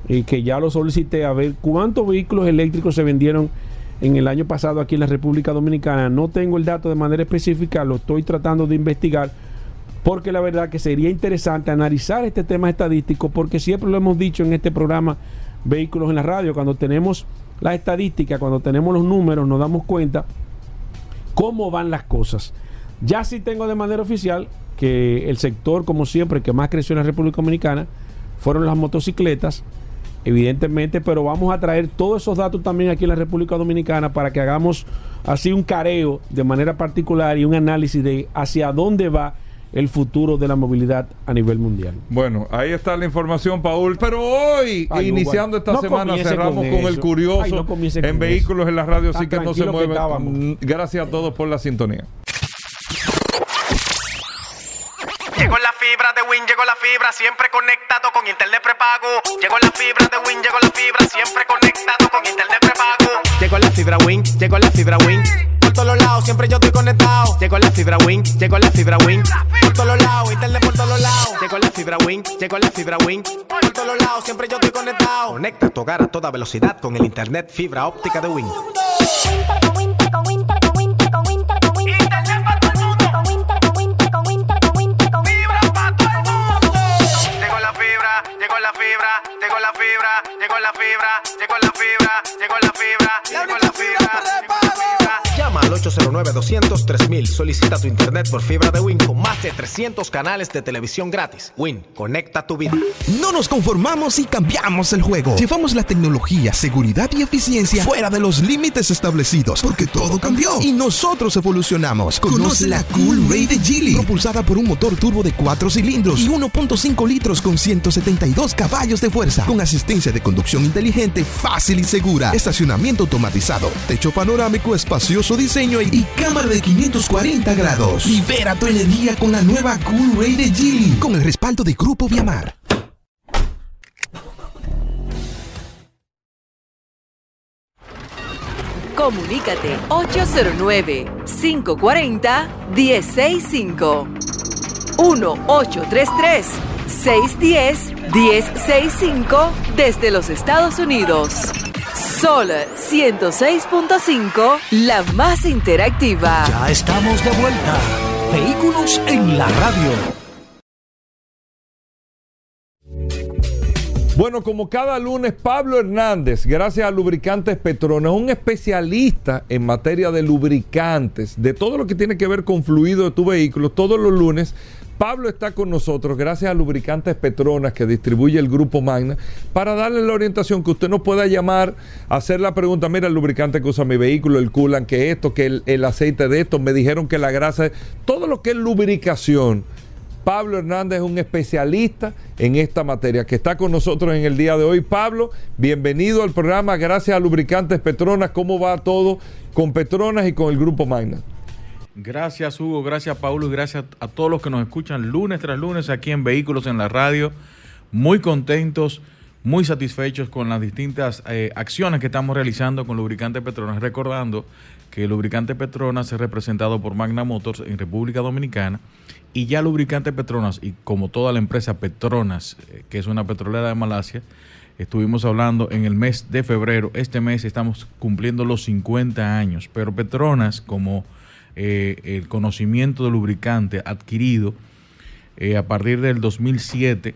eh, que ya lo solicité a ver cuántos vehículos eléctricos se vendieron en el año pasado aquí en la República Dominicana. No tengo el dato de manera específica, lo estoy tratando de investigar porque la verdad que sería interesante analizar este tema estadístico, porque siempre lo hemos dicho en este programa Vehículos en la Radio, cuando tenemos la estadística, cuando tenemos los números, nos damos cuenta cómo van las cosas. Ya sí tengo de manera oficial que el sector, como siempre, que más creció en la República Dominicana fueron las motocicletas, evidentemente, pero vamos a traer todos esos datos también aquí en la República Dominicana para que hagamos así un careo de manera particular y un análisis de hacia dónde va el futuro de la movilidad a nivel mundial. Bueno, ahí está la información, Paul. Pero hoy, Ay, iniciando esta No semana, cerramos con con, el curioso Ay, no comience en con vehículos eso. en la radio, así que no se mueven. Mm, Gracias a todos por la sintonía. Llegó la fibra de Win, llegó la fibra, siempre conectado con internet prepago. Llegó la fibra de Win, llegó la fibra, siempre conectado con internet prepago. Llegó la fibra Win, llegó la fibra Win. Todos lados, siempre yo estoy conectado. Llegó la fibra Win, llegó la fibra Win. Por todos lados, internet por todos lados. Llegó la fibra Win, llegó la fibra Win. Por todos lados, siempre yo estoy conectado. Conecta tu hogar a toda velocidad con el internet fibra óptica de Win. Llegó la fibra, llegó la fibra, llegó la fibra, llegó la fibra, llegó la fibra, al 809-200-3000. Solicita tu internet por fibra de Win con más de 300 canales de televisión gratis. Win, conecta tu vida. No nos conformamos y cambiamos el juego. Llevamos la tecnología, seguridad y eficiencia fuera de los límites establecidos, porque todo cambió y nosotros evolucionamos. Conoce la Cool Ray de Geely, propulsada por un motor turbo de 4 cilindros y 1.5 litros con 172 caballos de fuerza, con asistencia de conducción inteligente, fácil y segura, estacionamiento automatizado, techo panorámico, espacioso diseño y, y cámara de 540 grados. Libera tu energía con la nueva Cool Ray de Geely, con el respaldo de Grupo Viamar. Comunícate 809-540-1065. 1-833-610-1065 desde los Estados Unidos. Sol 106.5, la más interactiva. Ya estamos de vuelta. Vehículos en la radio. Bueno, como cada lunes, Pablo Hernández, gracias a Lubricantes Petronas, un especialista en materia de lubricantes, de todo lo que tiene que ver con fluido de tu vehículo, todos los lunes. Pablo está con nosotros gracias a Lubricantes Petronas que distribuye el grupo Magna para darle la orientación que usted nos pueda llamar, hacer la pregunta, mira el lubricante que usa mi vehículo, el coolant que esto, que el, el aceite de esto, me dijeron que la grasa, todo lo que es lubricación. Pablo Hernández es un especialista en esta materia que está con nosotros en el día de hoy. Pablo, bienvenido al programa. Gracias a Lubricantes Petronas. ¿Cómo va todo con Petronas y con el Grupo Magna? Gracias Hugo, gracias Paulo y gracias a todos los que nos escuchan lunes tras lunes aquí en Vehículos en la Radio. Muy contentos, muy satisfechos con las distintas eh, acciones que estamos realizando con Lubricante Petronas. Recordando que Lubricante Petronas es representado por Magna Motors en República Dominicana y ya Lubricante Petronas y como toda la empresa Petronas, eh, que es una petrolera de Malasia, estuvimos hablando en el mes de febrero. Este mes estamos cumpliendo los 50 años, pero Petronas como eh, el conocimiento de lubricante adquirido eh, a partir del 2007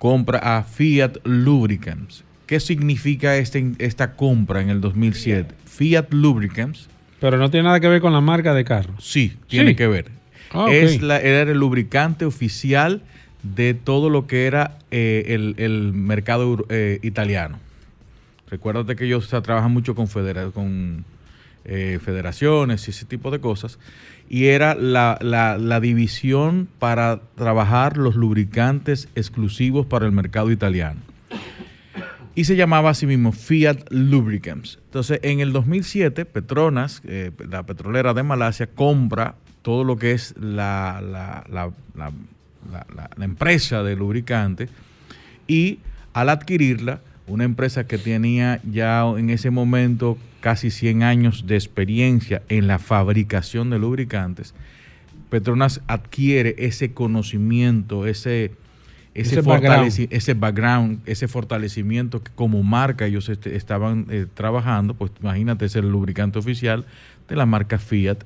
compra a Fiat Lubricants. ¿Qué significa este, esta compra en el 2007? Fiat Lubricants. Pero no tiene nada que ver con la marca de carro. Sí, tiene Sí. que ver. Ah, es la, era el lubricante oficial de todo lo que era eh, el, el mercado eh, italiano. Recuérdate que ellos o sea, trabajan mucho con, federa- con eh, federaciones y ese tipo de cosas. Y era la, la- la división para trabajar los lubricantes exclusivos para el mercado italiano. Y se llamaba así mismo Fiat Lubricants. Entonces, en el 2007, Petronas, eh, la petrolera de Malasia, compra todo lo que es la, la- la- la- empresa de lubricante y al adquirirla, una empresa que tenía ya en ese momento casi 100 años de experiencia en la fabricación de lubricantes, Petronas adquiere ese conocimiento, ese, ese, Ese fortaleci- ese background, ese fortalecimiento que como marca ellos este- estaban eh, trabajando, pues imagínate ser el lubricante oficial de la marca Fiat,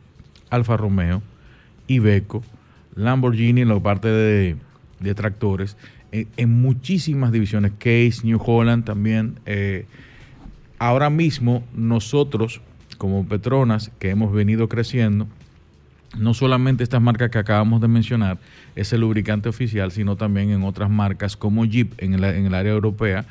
Alfa Romeo, Iveco, Lamborghini en la parte de, de tractores, en, en muchísimas divisiones, Case, New Holland también. eh, ahora mismo nosotros, como Petronas, que hemos venido creciendo, no solamente estas marcas que acabamos de mencionar, es el lubricante oficial, sino también en otras marcas como Jeep en el, área europea,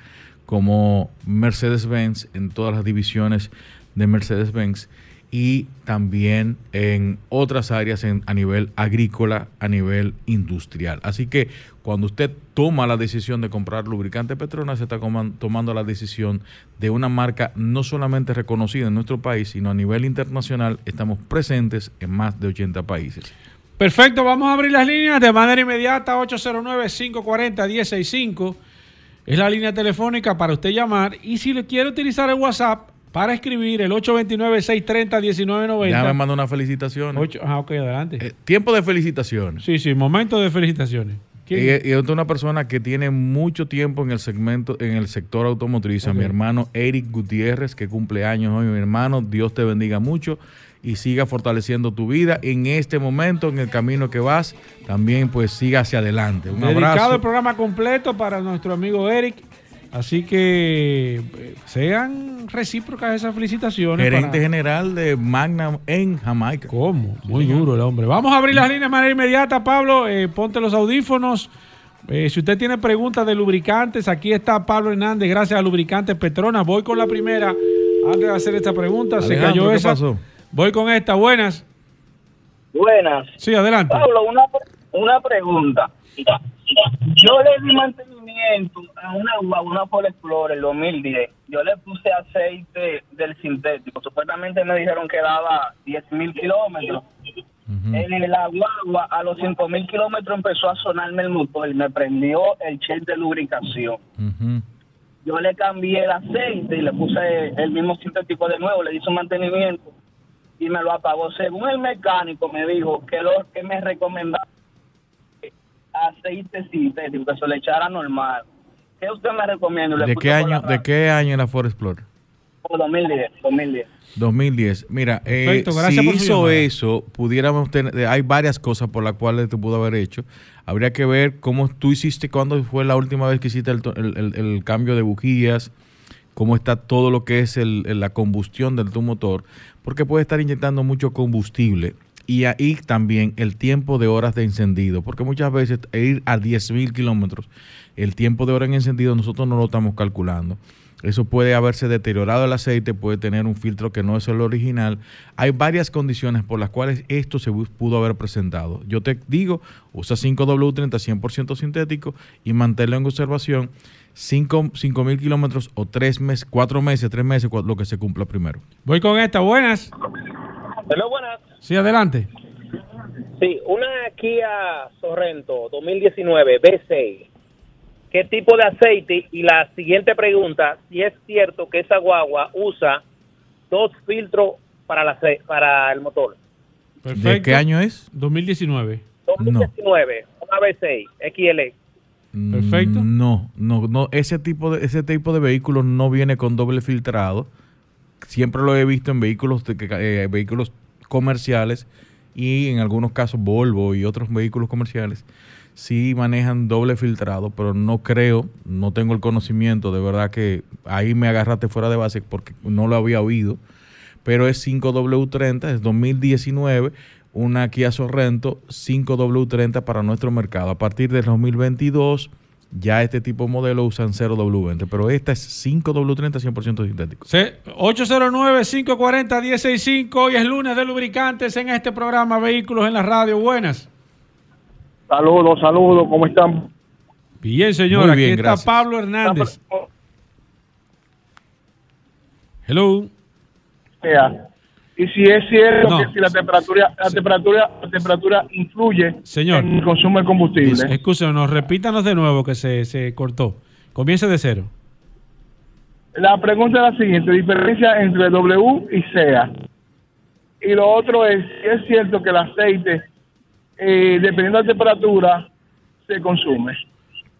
como Mercedes-Benz en todas las divisiones de Mercedes-Benz y también en otras áreas a nivel agrícola, a nivel industrial. Así que cuando usted toma la decisión de comprar lubricante Petronas, se está tomando la decisión de una marca no solamente reconocida en nuestro país, sino a nivel internacional. Estamos presentes en más de 80 países. Perfecto, vamos a abrir las líneas de manera inmediata. 809-540-165 es la línea telefónica para usted llamar. Y si le quiere utilizar el WhatsApp para escribir, el 829-630-1990. Ya me manda una felicitación. Ah, ok, adelante. tiempo de felicitaciones. Sí, sí, momento de felicitaciones. ¿Quién? Y, y es una persona que tiene mucho tiempo en el segmento, en el sector automotriz, a mi hermano Eric Gutiérrez, que cumple años hoy, mi hermano, Dios te bendiga mucho y siga fortaleciendo tu vida en este momento, en el camino que vas, también pues siga hacia adelante. Un Dedicado abrazo. el programa completo para nuestro amigo Eric. Así que eh, sean recíprocas esas felicitaciones. Gerente para- general de Magnum en Jamaica. ¿Cómo? Muy duro el hombre. Vamos a abrir las líneas de manera inmediata, Pablo. eh, ponte los audífonos. Eh, si usted tiene preguntas de lubricantes, aquí está Pablo Hernández, gracias a Lubricantes Petronas. Voy con la primera. Antes de hacer esta pregunta, se Alejandro, cayó ¿qué esa. pasó? Voy con esta. Buenas. Buenas. Sí, adelante. Pablo, una, una pregunta. Yo le di mantenimiento a una guagua, una Ford Explorer 2010. Yo le puse aceite del sintético. Supuestamente me dijeron que daba 10 mil kilómetros. En la guagua, a los 5 mil kilómetros empezó a sonarme el motor y me prendió el check de lubricación. Yo le cambié el aceite y le puse el mismo sintético de nuevo, le hice un mantenimiento y me lo apagó. Según el mecánico me dijo que lo que me recomendaba aceite sintético, que se le echara normal. ¿Qué usted me recomienda? Le ¿De qué año, de qué año es la Ford Explorer? No, 2010, 2010. 2010. Mira, eh, Perfecto, gracias si por hizo llamada. eso, pudiéramos tener, eh, hay varias cosas por las cuales te pudo haber hecho. Habría que ver cómo tú hiciste, cuándo fue la última vez que hiciste el, to- el- el- el cambio de bujías, cómo está todo lo que es la combustión del tu motor, porque puede estar inyectando mucho combustible. Y ahí también el tiempo de horas de encendido, porque muchas veces e ir a 10.000 kilómetros, el tiempo de hora en encendido nosotros no lo estamos calculando. Eso puede haberse deteriorado el aceite, puede tener un filtro que no es el original. Hay varias condiciones por las cuales esto se pudo haber presentado. Yo te digo, usa 5W30 100% sintético y manténlo en observación 5 mil kilómetros o 3 meses, 4 meses, 3 meses, lo que se cumpla primero. Voy con esta, buenas. Hello, buenas. Sí, adelante. Sí, una Kia Sorrento 2019 B6. ¿Qué tipo de aceite? Y la siguiente pregunta, si es cierto que esa guagua usa dos filtros para, la, para el motor. ¿De qué año es? 2019. 2019, una B6 XL. Perfecto. Mm, No, no, no. Ese tipo de ese tipo de vehículos no viene con doble filtrado. Siempre lo he visto en vehículos de eh, vehículos comerciales y en algunos casos Volvo y otros vehículos comerciales sí manejan doble filtrado, pero no creo, no tengo el conocimiento, de verdad que ahí me agarraste fuera de base porque no lo había oído, pero es 5W30, es 2019, una Kia Sorrento 5W30 para nuestro mercado. A partir del 2022 ya este tipo de modelo usan 0W20, pero esta es 5W30 100% sintético. Se- 809-540-165. Hoy es lunes de lubricantes en este programa Vehículos en la Radio. Buenas. Saludos, saludos, ¿cómo están? Bien, señor. Muy Aquí bien, está gracias. Pablo Hernández. Hello. Sea. Y si es cierto No. que si la temperatura, la temperatura, la temperatura influye Señor. en el consumo de combustible. Escúchenos, repítanos de nuevo que se, se cortó. Comience de cero. La pregunta es la siguiente, diferencia entre W y SEA. Y lo otro es, si es cierto que el aceite, eh, dependiendo de la temperatura, se consume.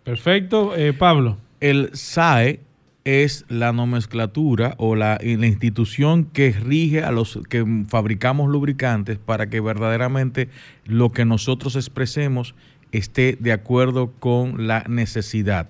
Perfecto. Eh, Pablo. El SAE es la nomenclatura o la, la institución que rige a los que fabricamos lubricantes para que verdaderamente lo que nosotros expresemos esté de acuerdo con la necesidad.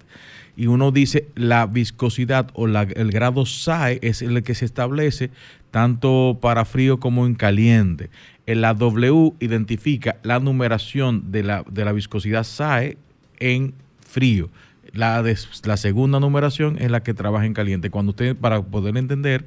Y uno dice la viscosidad o el grado SAE es el que se establece tanto para frío como en caliente. En la W identifica la numeración de la, de la viscosidad SAE en frío. La, la segunda numeración es la que trabaja en caliente. Cuando usted, para poder entender,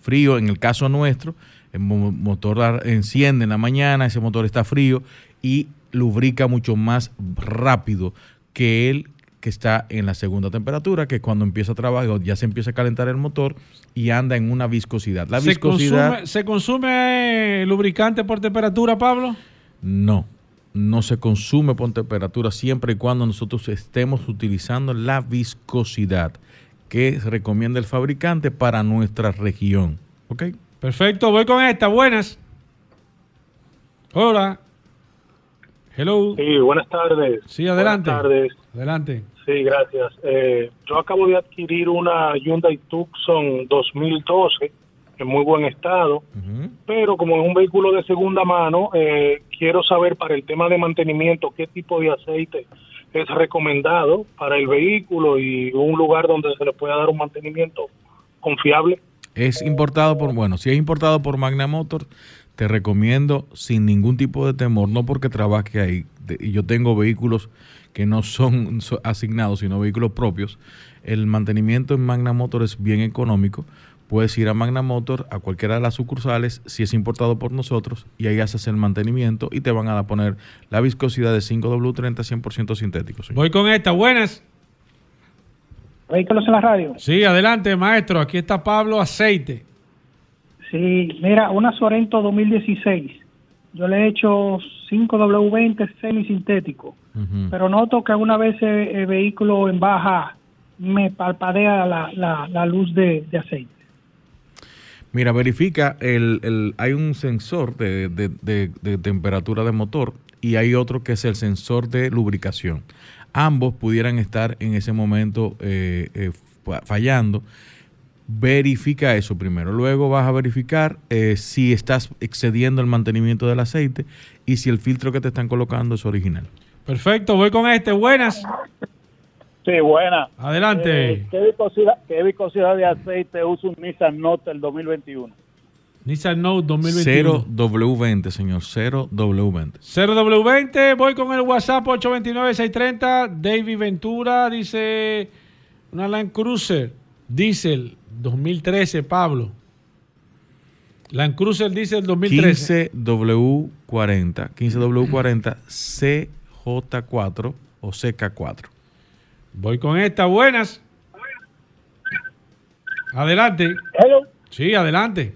frío, en el caso nuestro, el mo- motor enciende en la mañana, ese motor está frío y lubrica mucho más rápido que el que está en la segunda temperatura, que cuando empieza a trabajar ya se empieza a calentar el motor y anda en una viscosidad. La ¿Se viscosidad consume, ¿Se consume lubricante por temperatura, Pablo? no, no se consume por temperatura siempre y cuando nosotros estemos utilizando la viscosidad que recomienda el fabricante para nuestra región. ¿Ok? Perfecto, voy con esta. Buenas. Hola. Hello. Sí, buenas tardes. Sí, adelante. Buenas tardes. Adelante. Sí, gracias. Eh, yo acabo de adquirir una Hyundai Tucson 2012 en muy buen estado, pero como es un vehículo de segunda mano, eh, quiero saber para el tema de mantenimiento qué tipo de aceite es recomendado para el vehículo y un lugar donde se le pueda dar un mantenimiento confiable. Es importado por, bueno, si es importado por Magna Motor, te recomiendo sin ningún tipo de temor, no porque trabaje ahí, y yo tengo vehículos que no son so- asignados, sino vehículos propios, el mantenimiento en Magna Motor es bien económico. Puedes ir a Magna Motor, a cualquiera de las sucursales, si es importado por nosotros, y ahí haces el mantenimiento y te van a poner la viscosidad de 5W30 100% sintético. señor. Voy con esta. Buenas. Vehículos en la radio. Sí, adelante, maestro. Aquí está Pablo Aceite. Sí, mira, una Sorento 2016. Yo le he hecho 5W20 semisintético, pero noto que alguna vez el, el vehículo en baja me parpadea la, la, la luz de, de aceite. Mira, verifica, el, el- hay un sensor de, de- de- temperatura de motor y hay otro que es el sensor de lubricación. Ambos pudieran estar en ese momento eh, eh, fa- fallando. verifica eso primero. Luego vas a verificar eh, si estás excediendo el mantenimiento del aceite y si el filtro que te están colocando es original. Perfecto, voy con este. Buenas. Sí, buena. Adelante. Eh, ¿qué, viscosidad, ¿Qué viscosidad de aceite usa un Nissan Note el 2021? Nissan Note 2021. 0W20, señor. 0W20. 0W20, voy con el WhatsApp 829-630. David Ventura dice una Land Cruiser Diesel 2013, Pablo. Land Cruiser Diesel 2013. 15W40. 15W40 CJ4 o CK4. Voy con esta. Buenas. Adelante. Hello. Sí, adelante.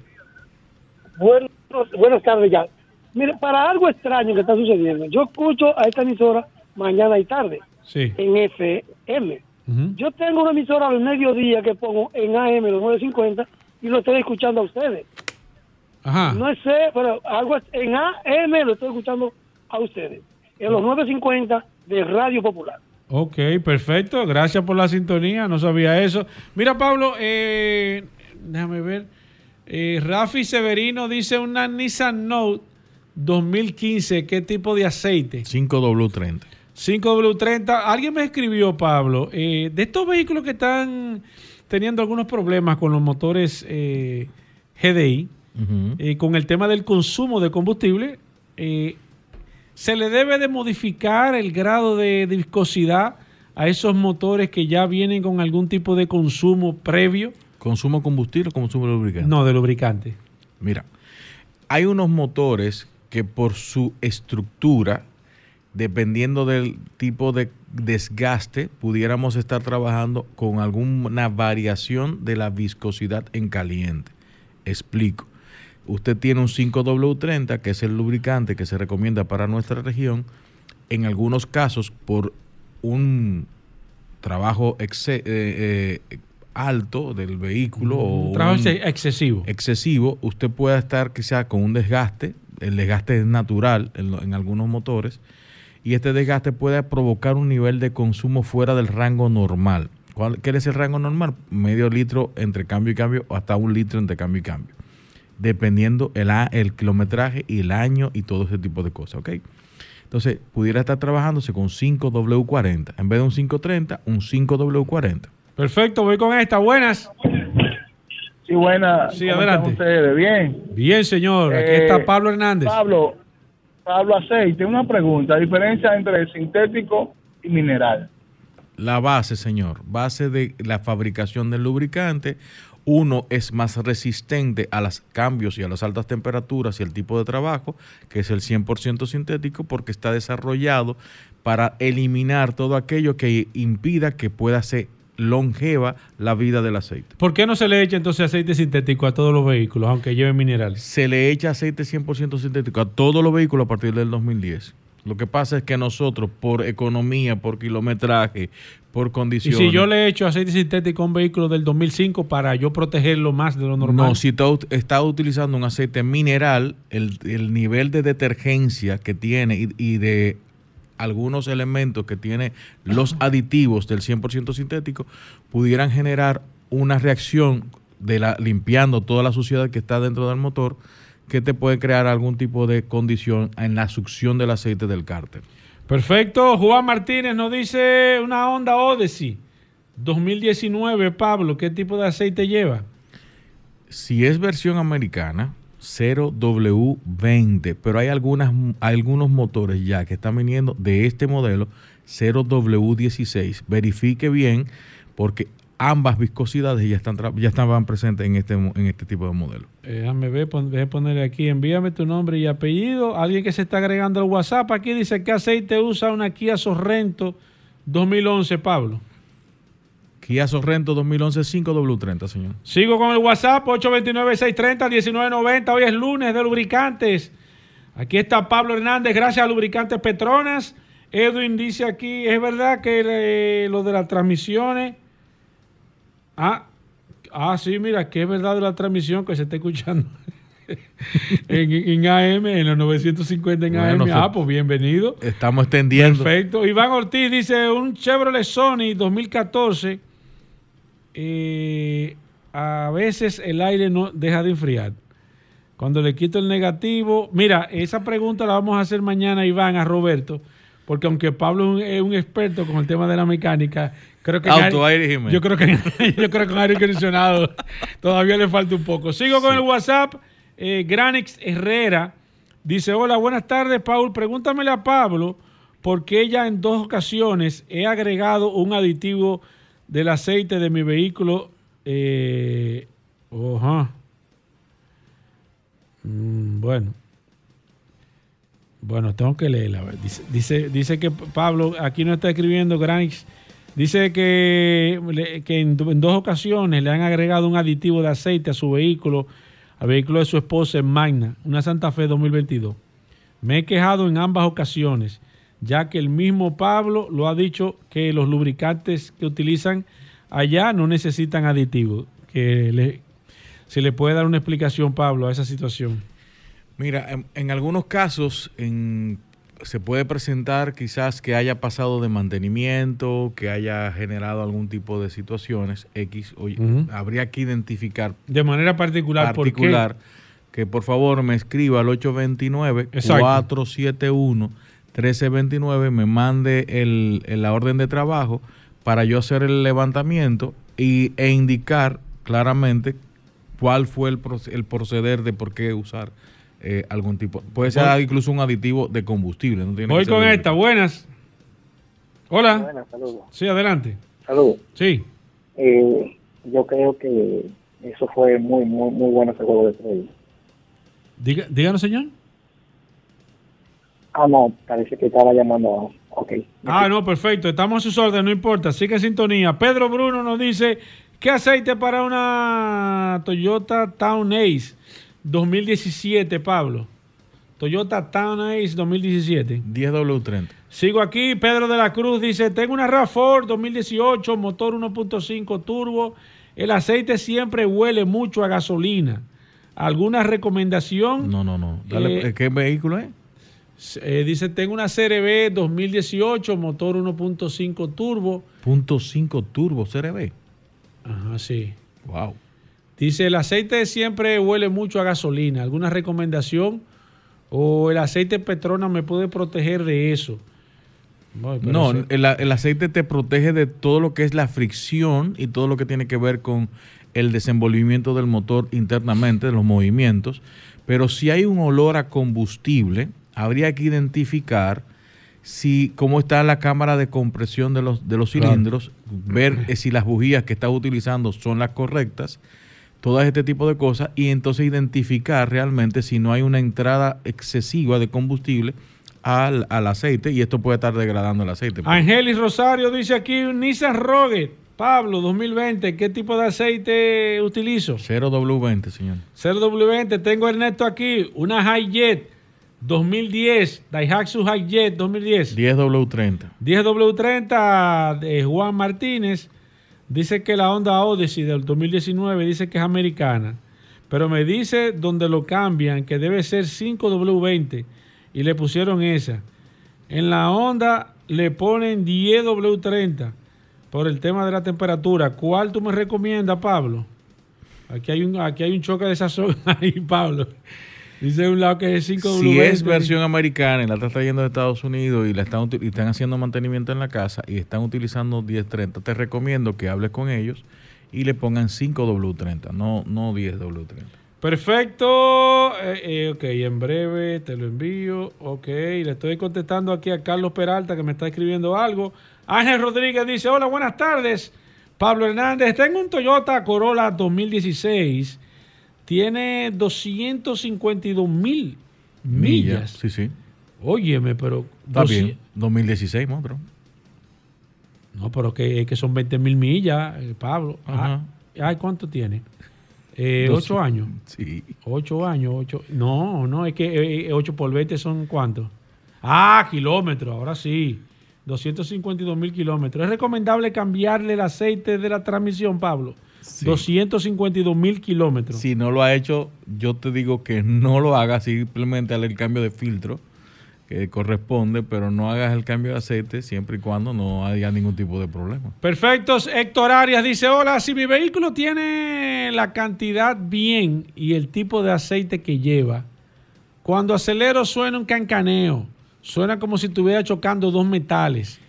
Buenos, buenas tardes ya. Mire, para algo extraño que está sucediendo, yo escucho a esta emisora mañana y tarde Sí. en FM. Yo tengo una emisora al mediodía que pongo en AM los 950 y lo estoy escuchando a ustedes. Ajá. No sé, pero algo en AM lo estoy escuchando a ustedes. En los 950 de Radio Popular. Ok, perfecto. Gracias por la sintonía. No sabía eso. Mira, Pablo, eh, déjame ver. Eh, Rafi Severino dice una Nissan Note 2015. ¿Qué tipo de aceite? 5W30. 5W30. Alguien me escribió, Pablo, eh, de estos vehículos que están teniendo algunos problemas con los motores eh, GDI, eh, con el tema del consumo de combustible, eh, se le debe de modificar el grado de viscosidad a esos motores que ya vienen con algún tipo de consumo previo. ¿Consumo combustible o consumo de lubricante? No, de lubricante. Mira, hay unos motores que por su estructura, dependiendo del tipo de desgaste, pudiéramos estar trabajando con alguna variación de la viscosidad en caliente. Explico. Usted tiene un 5W30, que es el lubricante que se recomienda para nuestra región. En algunos casos, por un trabajo eh, eh, alto del vehículo o Un trabajo un- ex- excesivo. excesivo, usted puede estar quizá con un desgaste, el desgaste es natural en, lo- en algunos motores, y este desgaste puede provocar un nivel de consumo fuera del rango normal. ¿Cuál, ¿Qué es el rango normal? Medio litro entre cambio y cambio, o hasta un litro entre cambio y cambio, dependiendo el, a- el kilometraje y el año y todo ese tipo de cosas, ¿ok? Entonces, pudiera estar trabajándose con 5W40, en vez de un 530, un 5W40. Perfecto, voy con esta. Buenas. Sí, buena. Sí, ¿Cómo adelante. están ustedes? Bien. Bien, señor. Aquí Eh, está Pablo Hernández. Pablo, Pablo Aceite, una pregunta. Diferencia entre sintético y mineral. La base, señor, base de la fabricación del lubricante. Uno es más resistente a los cambios y a las altas temperaturas y el tipo de trabajo, que es el 100% sintético, porque está desarrollado para eliminar todo aquello que impida que pueda ser longeva la vida del aceite. ¿Por qué no se le echa entonces aceite sintético a todos los vehículos, aunque lleven minerales? Se le echa aceite 100% sintético a todos los vehículos a partir del 2010. Lo que pasa es que nosotros, por economía, por kilometraje, por Y condiciones... si yo le echo aceite sintético a un vehículo del 2005 para yo protegerlo más de lo normal. No, si está, está utilizando un aceite mineral, el, el nivel de detergencia que tiene y, y de algunos elementos que tiene los aditivos del 100% sintético pudieran generar una reacción de la limpiando toda la suciedad que está dentro del motor que te puede crear algún tipo de condición en la succión del aceite del cárter. Perfecto. Juan Martínez nos dice una Honda Odyssey 2019, Pablo. ¿Qué tipo de aceite lleva? Si es versión americana, 0W20, pero hay algunas, algunos motores ya que están viniendo de este modelo 0W16. Verifique bien porque ambas viscosidades ya, están ya estaban presentes en este, en este tipo de modelo. Eh, déjame ver, pon- déjame ponerle aquí. Envíame tu nombre y apellido. Alguien que se está agregando al WhatsApp aquí dice: ¿Qué aceite usa una Kia Sorrento 2011, Pablo? Kia Sorrento 2011 5W30, señor. Sigo con el WhatsApp 829-630-1990. Hoy es lunes de lubricantes. Aquí está Pablo Hernández, gracias a Lubricantes Petronas. Edwin dice aquí, es verdad que eh, lo de las transmisiones. Ah, ah, sí, mira, que es verdad de la transmisión que se está escuchando en, en AM, en los 950 en AM. Ah, pues bienvenido. Estamos extendiendo. Perfecto. Iván Ortiz dice un Chevrolet Sony 2014. eh, a veces el aire no deja de enfriar. Cuando le quito el negativo, mira, esa pregunta la vamos a hacer mañana, Iván, a Roberto, porque aunque Pablo es un, es un experto con el tema de la mecánica, creo que Auto, aire- aire, Jiménez. yo creo que yo creo que en aire acondicionado todavía le falta un poco. Sigo con el WhatsApp. Eh, Granix Herrera dice: Hola, buenas tardes, Paul. Pregúntamele a Pablo por qué ya en dos ocasiones he agregado un aditivo del aceite de mi vehículo. Eh. Mm, bueno. Bueno, tengo que leerla. Dice, dice, dice que Pablo, aquí no está escribiendo Granix, dice que, que en, do- en dos ocasiones le han agregado un aditivo de aceite a su vehículo, al vehículo de su esposa en Magna, una Santa Fe 2022. Me he quejado en ambas ocasiones, ya que el mismo Pablo lo ha dicho que los lubricantes que utilizan allá no necesitan aditivos. Que le, si le puede dar una explicación, Pablo, a esa situación. Mira, en, en algunos casos en- se puede presentar quizás que haya pasado de mantenimiento, que haya generado algún tipo de situaciones X. o. Habría que identificar De manera particular, ¿por qué? particular que por favor me escriba al 829-471-1329, me mande el, el- la orden de trabajo para yo hacer el levantamiento y, e indicar claramente cuál fue el, el proceder de por qué usar eh, algún tipo. Puede ser Voy- incluso un aditivo de combustible. no tiene Voy con esta, buenas. Hola. Buenas, saludos. Sí, adelante. Saludos. Sí. Eh, yo creo que eso fue muy, muy, muy bueno ese juego de estrellas. Diga, díganos, señor. Ah, no, parece que estaba llamando. Ok. Ah, no, perfecto. Estamos a sus órdenes, no importa. Sigue en sintonía. Pedro Bruno nos dice, ¿qué aceite para una Toyota Town Ace 2017, Pablo? Toyota Town Ace 2017. 10W30. Sigo aquí. Pedro de la Cruz dice, tengo una RAV4 2018, motor 1.5 turbo. El aceite siempre huele mucho a gasolina. ¿Alguna recomendación? No, no, no. Dale, Eh, ¿Qué vehículo es? Eh, dice, tengo una CRB 2018, motor 1.5 turbo. Punto 5 turbo CRB. Ajá, sí. Wow. Dice, el aceite siempre huele mucho a gasolina. ¿Alguna recomendación? ¿O el aceite Petrona me puede proteger de eso? No, el, el aceite te protege de todo lo que es la fricción y todo lo que tiene que ver con el desenvolvimiento del motor internamente, de los movimientos. Pero si hay un olor a combustible, habría que identificar si cómo está la cámara de compresión de los, de los Claro. cilindros, ver eh, si las bujías que estás utilizando son las correctas, todo este tipo de cosas, y entonces identificar realmente si no hay una entrada excesiva de combustible al, al aceite, y esto puede estar degradando el aceite. Angelis Rosario dice aquí, un Nissan Rogue, Pablo, 2020, ¿qué tipo de aceite utilizo? 0W20, señor. 0W20, tengo Ernesto aquí, una Hi-Jet 2010, Daihatsu Hi-Jet 2010. 10W30. 10W30 de Juan Martínez dice que la Honda Odyssey del 2019 dice que es americana, pero me dice donde lo cambian que debe ser 5W20 y le pusieron esa. En la Honda le ponen 10W30 por el tema de la temperatura. ¿Cuál tú me recomiendas, Pablo? Aquí hay un, aquí hay un choque de sazón ahí, Pablo. Dice un lado que es 5W20. Si es versión americana y la están trayendo de Estados Unidos y la están, y están haciendo mantenimiento en la casa y están utilizando 1030, te recomiendo que hables con ellos y le pongan 5W30, no, no 10W30. Perfecto. Eh, eh, ok, en breve te lo envío. Ok, le estoy contestando aquí a Carlos Peralta que me está escribiendo algo. Ángel Rodríguez dice, hola, buenas tardes. Pablo Hernández, tengo un Toyota Corolla 2016. Tiene 252 mil millas. Sí, sí. Óyeme, pero... Está 200 bien. 2016, monstruo. No, pero que, que son 20 mil millas, eh, Pablo. Ajá. Ah, ay, ¿cuánto tiene? Eh, ocho años. Sí. Ocho años, ocho. No, no, es que eh, ocho por 20 son cuántos. Ah, kilómetros, ahora sí. 252 mil kilómetros. ¿Es recomendable cambiarle el aceite de la transmisión, Pablo? 252 mil kilómetros. Si no lo ha hecho, yo te digo que no lo haga, simplemente hazle el cambio de filtro, que corresponde, pero no hagas el cambio de aceite siempre y cuando no haya ningún tipo de problema. Perfectos. Héctor Arias dice, hola, si mi vehículo tiene la cantidad bien y el tipo de aceite que lleva, cuando acelero suena un cancaneo, suena como si estuviera chocando dos metales.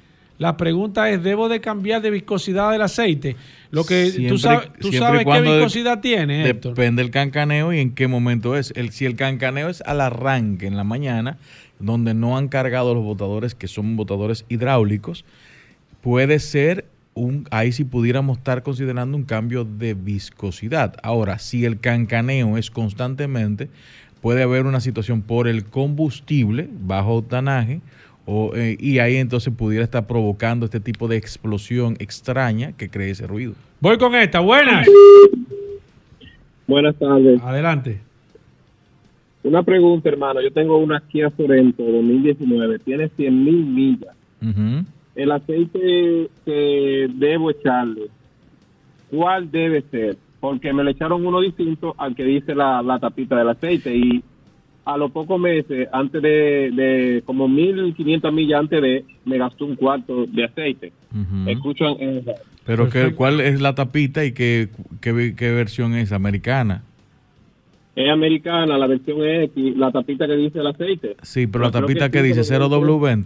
La pregunta es, ¿debo de cambiar de viscosidad del aceite? Lo que tú sabes, tú sabes qué de- viscosidad tiene, Héctor. Depende del cancaneo y en qué momento es. El, si el cancaneo es al arranque en la mañana, donde no han cargado los botadores, que son botadores hidráulicos, puede ser un, ahí sí pudiéramos estar considerando un cambio de viscosidad. Ahora, si el cancaneo es constantemente, puede haber una situación por el combustible, bajo octanaje, o, eh, y ahí entonces pudiera estar provocando este tipo de explosión extraña que cree ese ruido. Voy con esta. Buenas. Buenas tardes. Adelante. Una pregunta, hermano. Yo tengo una Kia Sorento 2019. Tiene 100 mil millas. El aceite que debo echarle, ¿cuál debe ser? Porque me le echaron uno distinto al que dice la, la tapita del aceite. Y a los pocos meses, antes de, de como 1500 millas antes de, me gastó un cuarto de aceite. Escucho en, en- Pero que, ¿cuál es la tapita y qué, qué, qué versión es? ¿Americana? es americana, la versión X, la tapita que dice el aceite. Sí, pero la tapita que que dice 5W20.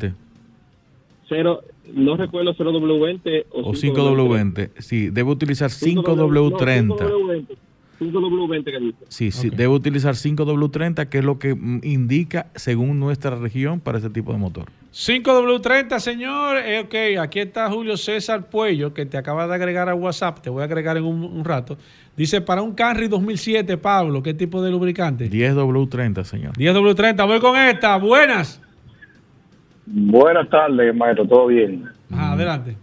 0W20 Cero, no recuerdo 0W20 o, o 5W20. Sí, debe utilizar 5W30. 5W20. 5W20 que dice. Sí, sí, debe utilizar 5W30, que es lo que indica según nuestra región para ese tipo de motor. 5W30, señor. Eh, ok, aquí está Julio César Puello, que te acaba de agregar a WhatsApp. Te voy a agregar en un, un rato. Dice, para un Camry 2007, Pablo, ¿qué tipo de lubricante? 10W30, señor. 10W30. Voy con esta. Buenas. Buenas tardes, maestro, ¿todo bien? Ajá, adelante.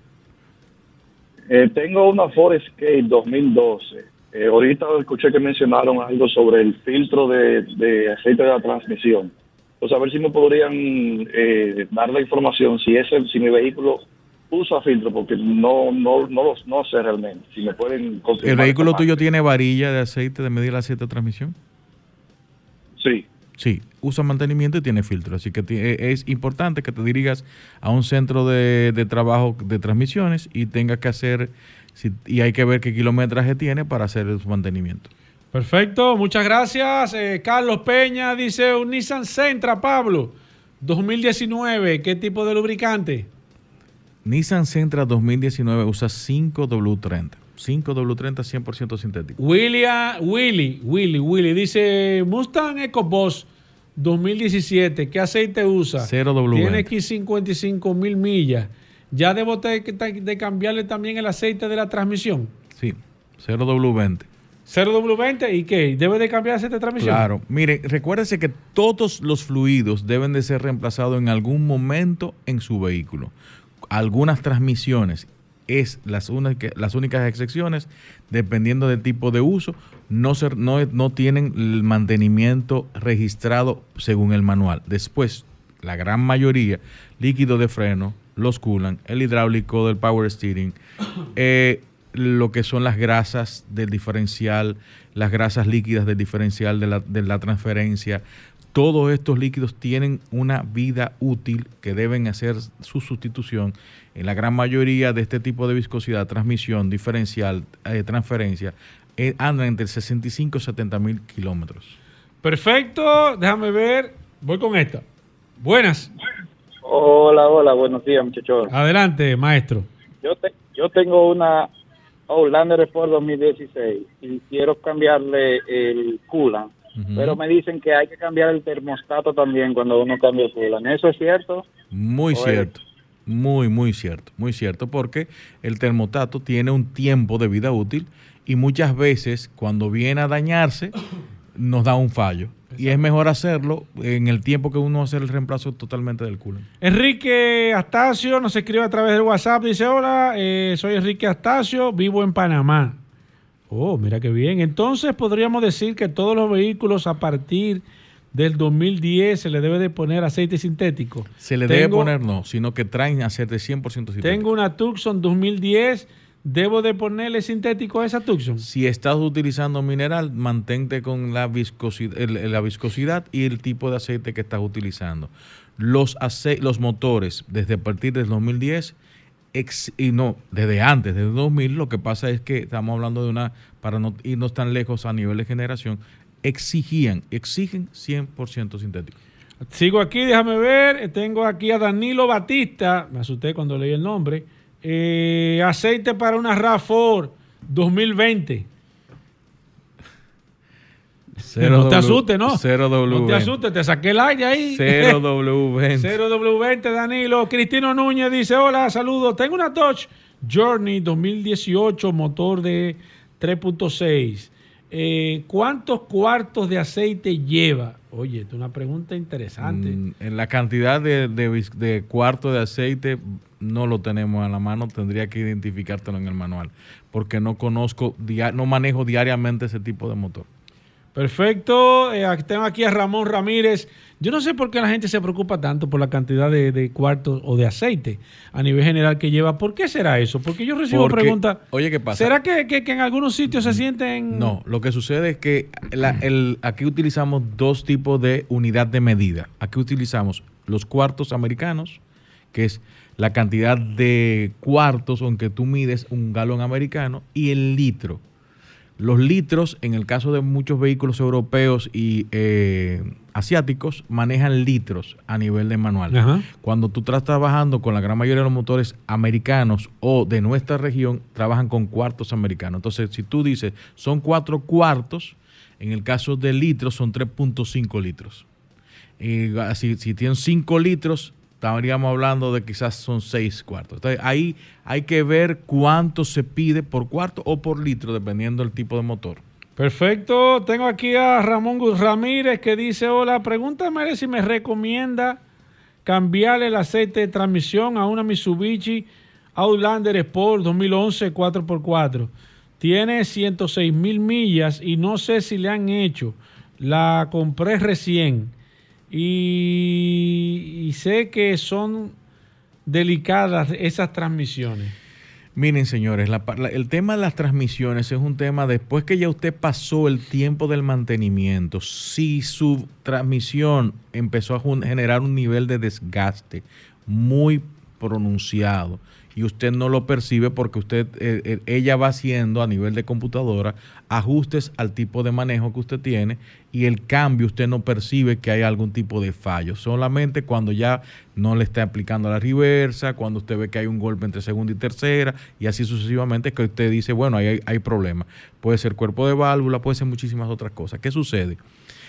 Eh, tengo una Ford Escape 2012. Eh, ahorita escuché que mencionaron algo sobre el filtro de, de aceite de la transmisión. Pues a ver si me podrían eh, dar la información si ese, si mi vehículo usa filtro, porque no, no, no, los, no sé realmente. Si me pueden. ¿El vehículo tuyo tiene varilla de aceite de medir el aceite de transmisión? Sí. Sí, usa mantenimiento y tiene filtro. Así que eh, es importante que te dirigas a un centro de, de trabajo de transmisiones y tengas que hacer, si- y hay que ver qué kilometraje tiene para hacer su mantenimiento. Perfecto, muchas gracias. Eh, Carlos Peña dice un Nissan Sentra, Pablo, 2019. ¿Qué tipo de lubricante? Nissan Sentra 2019 usa 5W30. 5W30 100% sintético. William, Willy, Willy, Willy dice Mustang EcoBoss 2017. ¿Qué aceite usa? 0W20. Tiene aquí 55 mil millas. ¿Ya debo de, cambiarle también el aceite de la transmisión? Sí, 0W20. 0W20 y qué? ¿Debe de cambiar aceite de transmisión? Claro, mire, recuérdese que todos los fluidos deben de ser reemplazados en algún momento en su vehículo. Algunas transmisiones es las, las únicas excepciones, dependiendo del tipo de uso, no, ser, no, no tienen el mantenimiento registrado según el manual. Después, la gran mayoría, líquido de freno, los culan, el hidráulico del power steering, eh, lo que son las grasas del diferencial, las grasas líquidas del diferencial de la, de la transferencia. Todos estos líquidos tienen una vida útil que deben hacer su sustitución. En la gran mayoría de este tipo de viscosidad, transmisión, diferencial, eh, transferencia, eh, andan entre 65 y 70 mil kilómetros. Perfecto, déjame ver. Voy con esta. Buenas. Hola, hola, buenos días, muchachos. Adelante, maestro. Yo, te- yo tengo una Outlander Sport 2016 y quiero cambiarle el coolant, pero me dicen que hay que cambiar el termostato también cuando uno cambia el coolant. ¿Eso es cierto? Muy cierto. Muy, muy cierto. Muy cierto. Porque el termostato tiene un tiempo de vida útil y muchas veces cuando viene a dañarse nos da un fallo. Y es mejor hacerlo en el tiempo que uno hace el reemplazo totalmente del culo. Enrique Astacio nos escribe a través del WhatsApp. Dice: Hola, eh, soy Enrique Astacio, vivo en Panamá. Oh, mira qué bien. Entonces podríamos decir que todos los vehículos a partir del 2010 se le debe de poner aceite sintético. Se le debe poner no, sino que traen aceite 100% sintético. Tengo una Tucson 2010. ¿Debo de ponerle sintético a esa Tucson? Si estás utilizando mineral, mantente con la viscosidad, el- la viscosidad y el tipo de aceite que estás utilizando. los, ace- los motores desde a partir del 2010 ex- y no, desde antes, desde 2000, lo que pasa es que estamos hablando de una, para no irnos tan lejos a nivel de generación, exigían, exigen 100% sintético. Sigo aquí, déjame ver. Tengo aquí a Danilo Batista. Me asusté cuando leí el nombre. Eh, aceite para una RAV4 2020. no te asustes, ¿no? 0W20. No te asustes, te saqué el aire ahí. 0W20. 0W20, Danilo. Cristino Núñez dice: Hola, saludos. Tengo una Dodge Journey 2018, motor de 3.6. Eh, ¿Cuántos cuartos de aceite lleva? Oye, es una pregunta interesante. Mm, En la cantidad de, de, de cuarto de aceite no lo tenemos a la mano, tendría que identificártelo en el manual, porque no conozco, no manejo diariamente ese tipo de motor. Perfecto. Eh, aquí- tengo aquí a Ramón Ramírez. Yo no sé por qué la gente se preocupa tanto por la cantidad de, de cuartos o de aceite a nivel general que lleva. ¿Por qué será eso? Porque yo recibo Porque- preguntas. Oye, ¿qué pasa? ¿Será que, que- que en algunos sitios se sienten... No, lo que sucede es que la- el- aquí utilizamos dos tipos de unidad de medida. Aquí utilizamos los cuartos americanos, que es la cantidad de cuartos con que tú mides un galón americano, y el litro. Los litros, en el caso de muchos vehículos europeos y eh, asiáticos, manejan litros a nivel de manual. Ajá. Cuando tú estás trabajando con la gran mayoría de los motores americanos o de nuestra región, trabajan con cuartos americanos. Entonces, si tú dices son cuatro cuartos, en el caso de litros son 3.5 litros. Y si, si tienen 5 litros, estaríamos hablando de quizás son 6 cuartos. Entonces, ahí hay que ver cuánto se pide por cuarto o por litro, dependiendo del tipo de motor. Perfecto. Tengo aquí a Ramón Ramírez que dice, hola, pregúntame si me recomienda cambiar el aceite de transmisión a una Mitsubishi Outlander Sport 2011 4x4. Tiene 106 mil millas y no sé si le han hecho. La compré recién y, sé que son delicadas esas transmisiones. Miren, señores, el tema de las transmisiones es un tema después que ya usted pasó el tiempo del mantenimiento. Si su transmisión empezó a generar un nivel de desgaste muy pronunciado y usted no lo percibe porque usted eh, eh, ella va haciendo a nivel de computadora ajustes al tipo de manejo que usted tiene y el cambio usted no percibe que hay algún tipo de fallo. Solamente cuando ya no le está aplicando la reversa cuando usted ve que hay un golpe entre segunda y tercera y así sucesivamente que usted dice bueno hay, hay problema puede ser cuerpo de válvula puede ser muchísimas otras cosas. ¿qué sucede?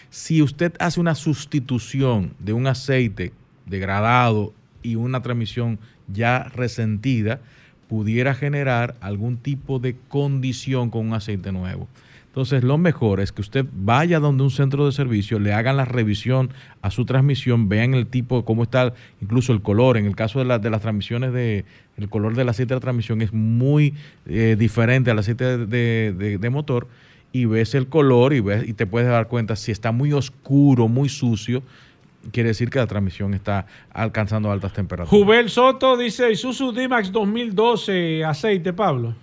si usted hace una sustitución de un aceite degradado y una transmisión ya resentida, pudiera generar algún tipo de condición con un aceite nuevo. Entonces, lo mejor es que usted vaya donde un centro de servicio, le hagan la revisión a su transmisión, vean el tipo, cómo está incluso el color. En el caso de, de las transmisiones, de, el color del aceite de la transmisión es muy eh, diferente al aceite de- de- de motor y ves el color y, ves, y te puedes dar cuenta si está muy oscuro, muy sucio, quiere decir que la transmisión está alcanzando altas temperaturas. Jubel Soto dice Isuzu D-Max 2012 aceite, Pablo.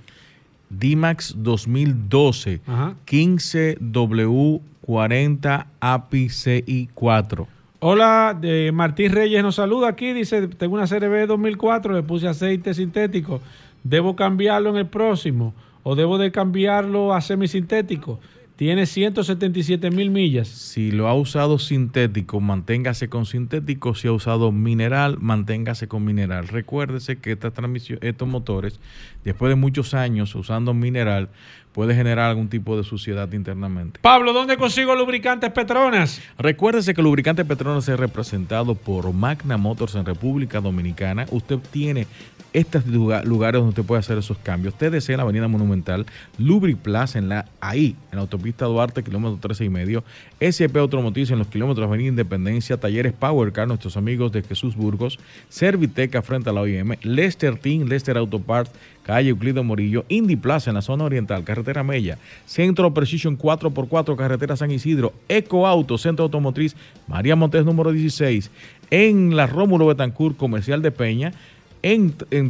D-Max 2012, 15W40 API CI4. Hola, de Martín Reyes nos saluda aquí. Dice: Tengo una CRB 2004, le puse aceite sintético. ¿Debo cambiarlo en el próximo? ¿O debo de cambiarlo a semisintético? Tiene 177 mil millas. Si lo ha usado sintético, manténgase con sintético. Si ha usado mineral, manténgase con mineral. Recuérdese que esta transmisión, estos motores, después de muchos años usando mineral, puede generar algún tipo de suciedad internamente. Pablo, ¿dónde consigo lubricantes Petronas? Recuérdese que el lubricante Petronas es representado por Magna Motors en República Dominicana. Usted tiene estos lugar- lugares donde usted puede hacer esos cambios. Usted desea en la Avenida Monumental, Lubriplaza en la ahí, en la autopista Duarte, kilómetro 13 y medio, SP Automotriz en los kilómetros Avenida Independencia, Talleres Power Car, nuestros amigos de Jesús Burgos, Serviteca frente a la OIM, Lester Team, Lester Auto Parts, calle Euclido Morillo, Indy Plaza en la zona oriental, carretera Mella, Centro Precision 4x4, carretera San Isidro, Eco Auto, Centro Automotriz, María Montes número 16, en la Rómulo Betancourt, Comercial de Peña,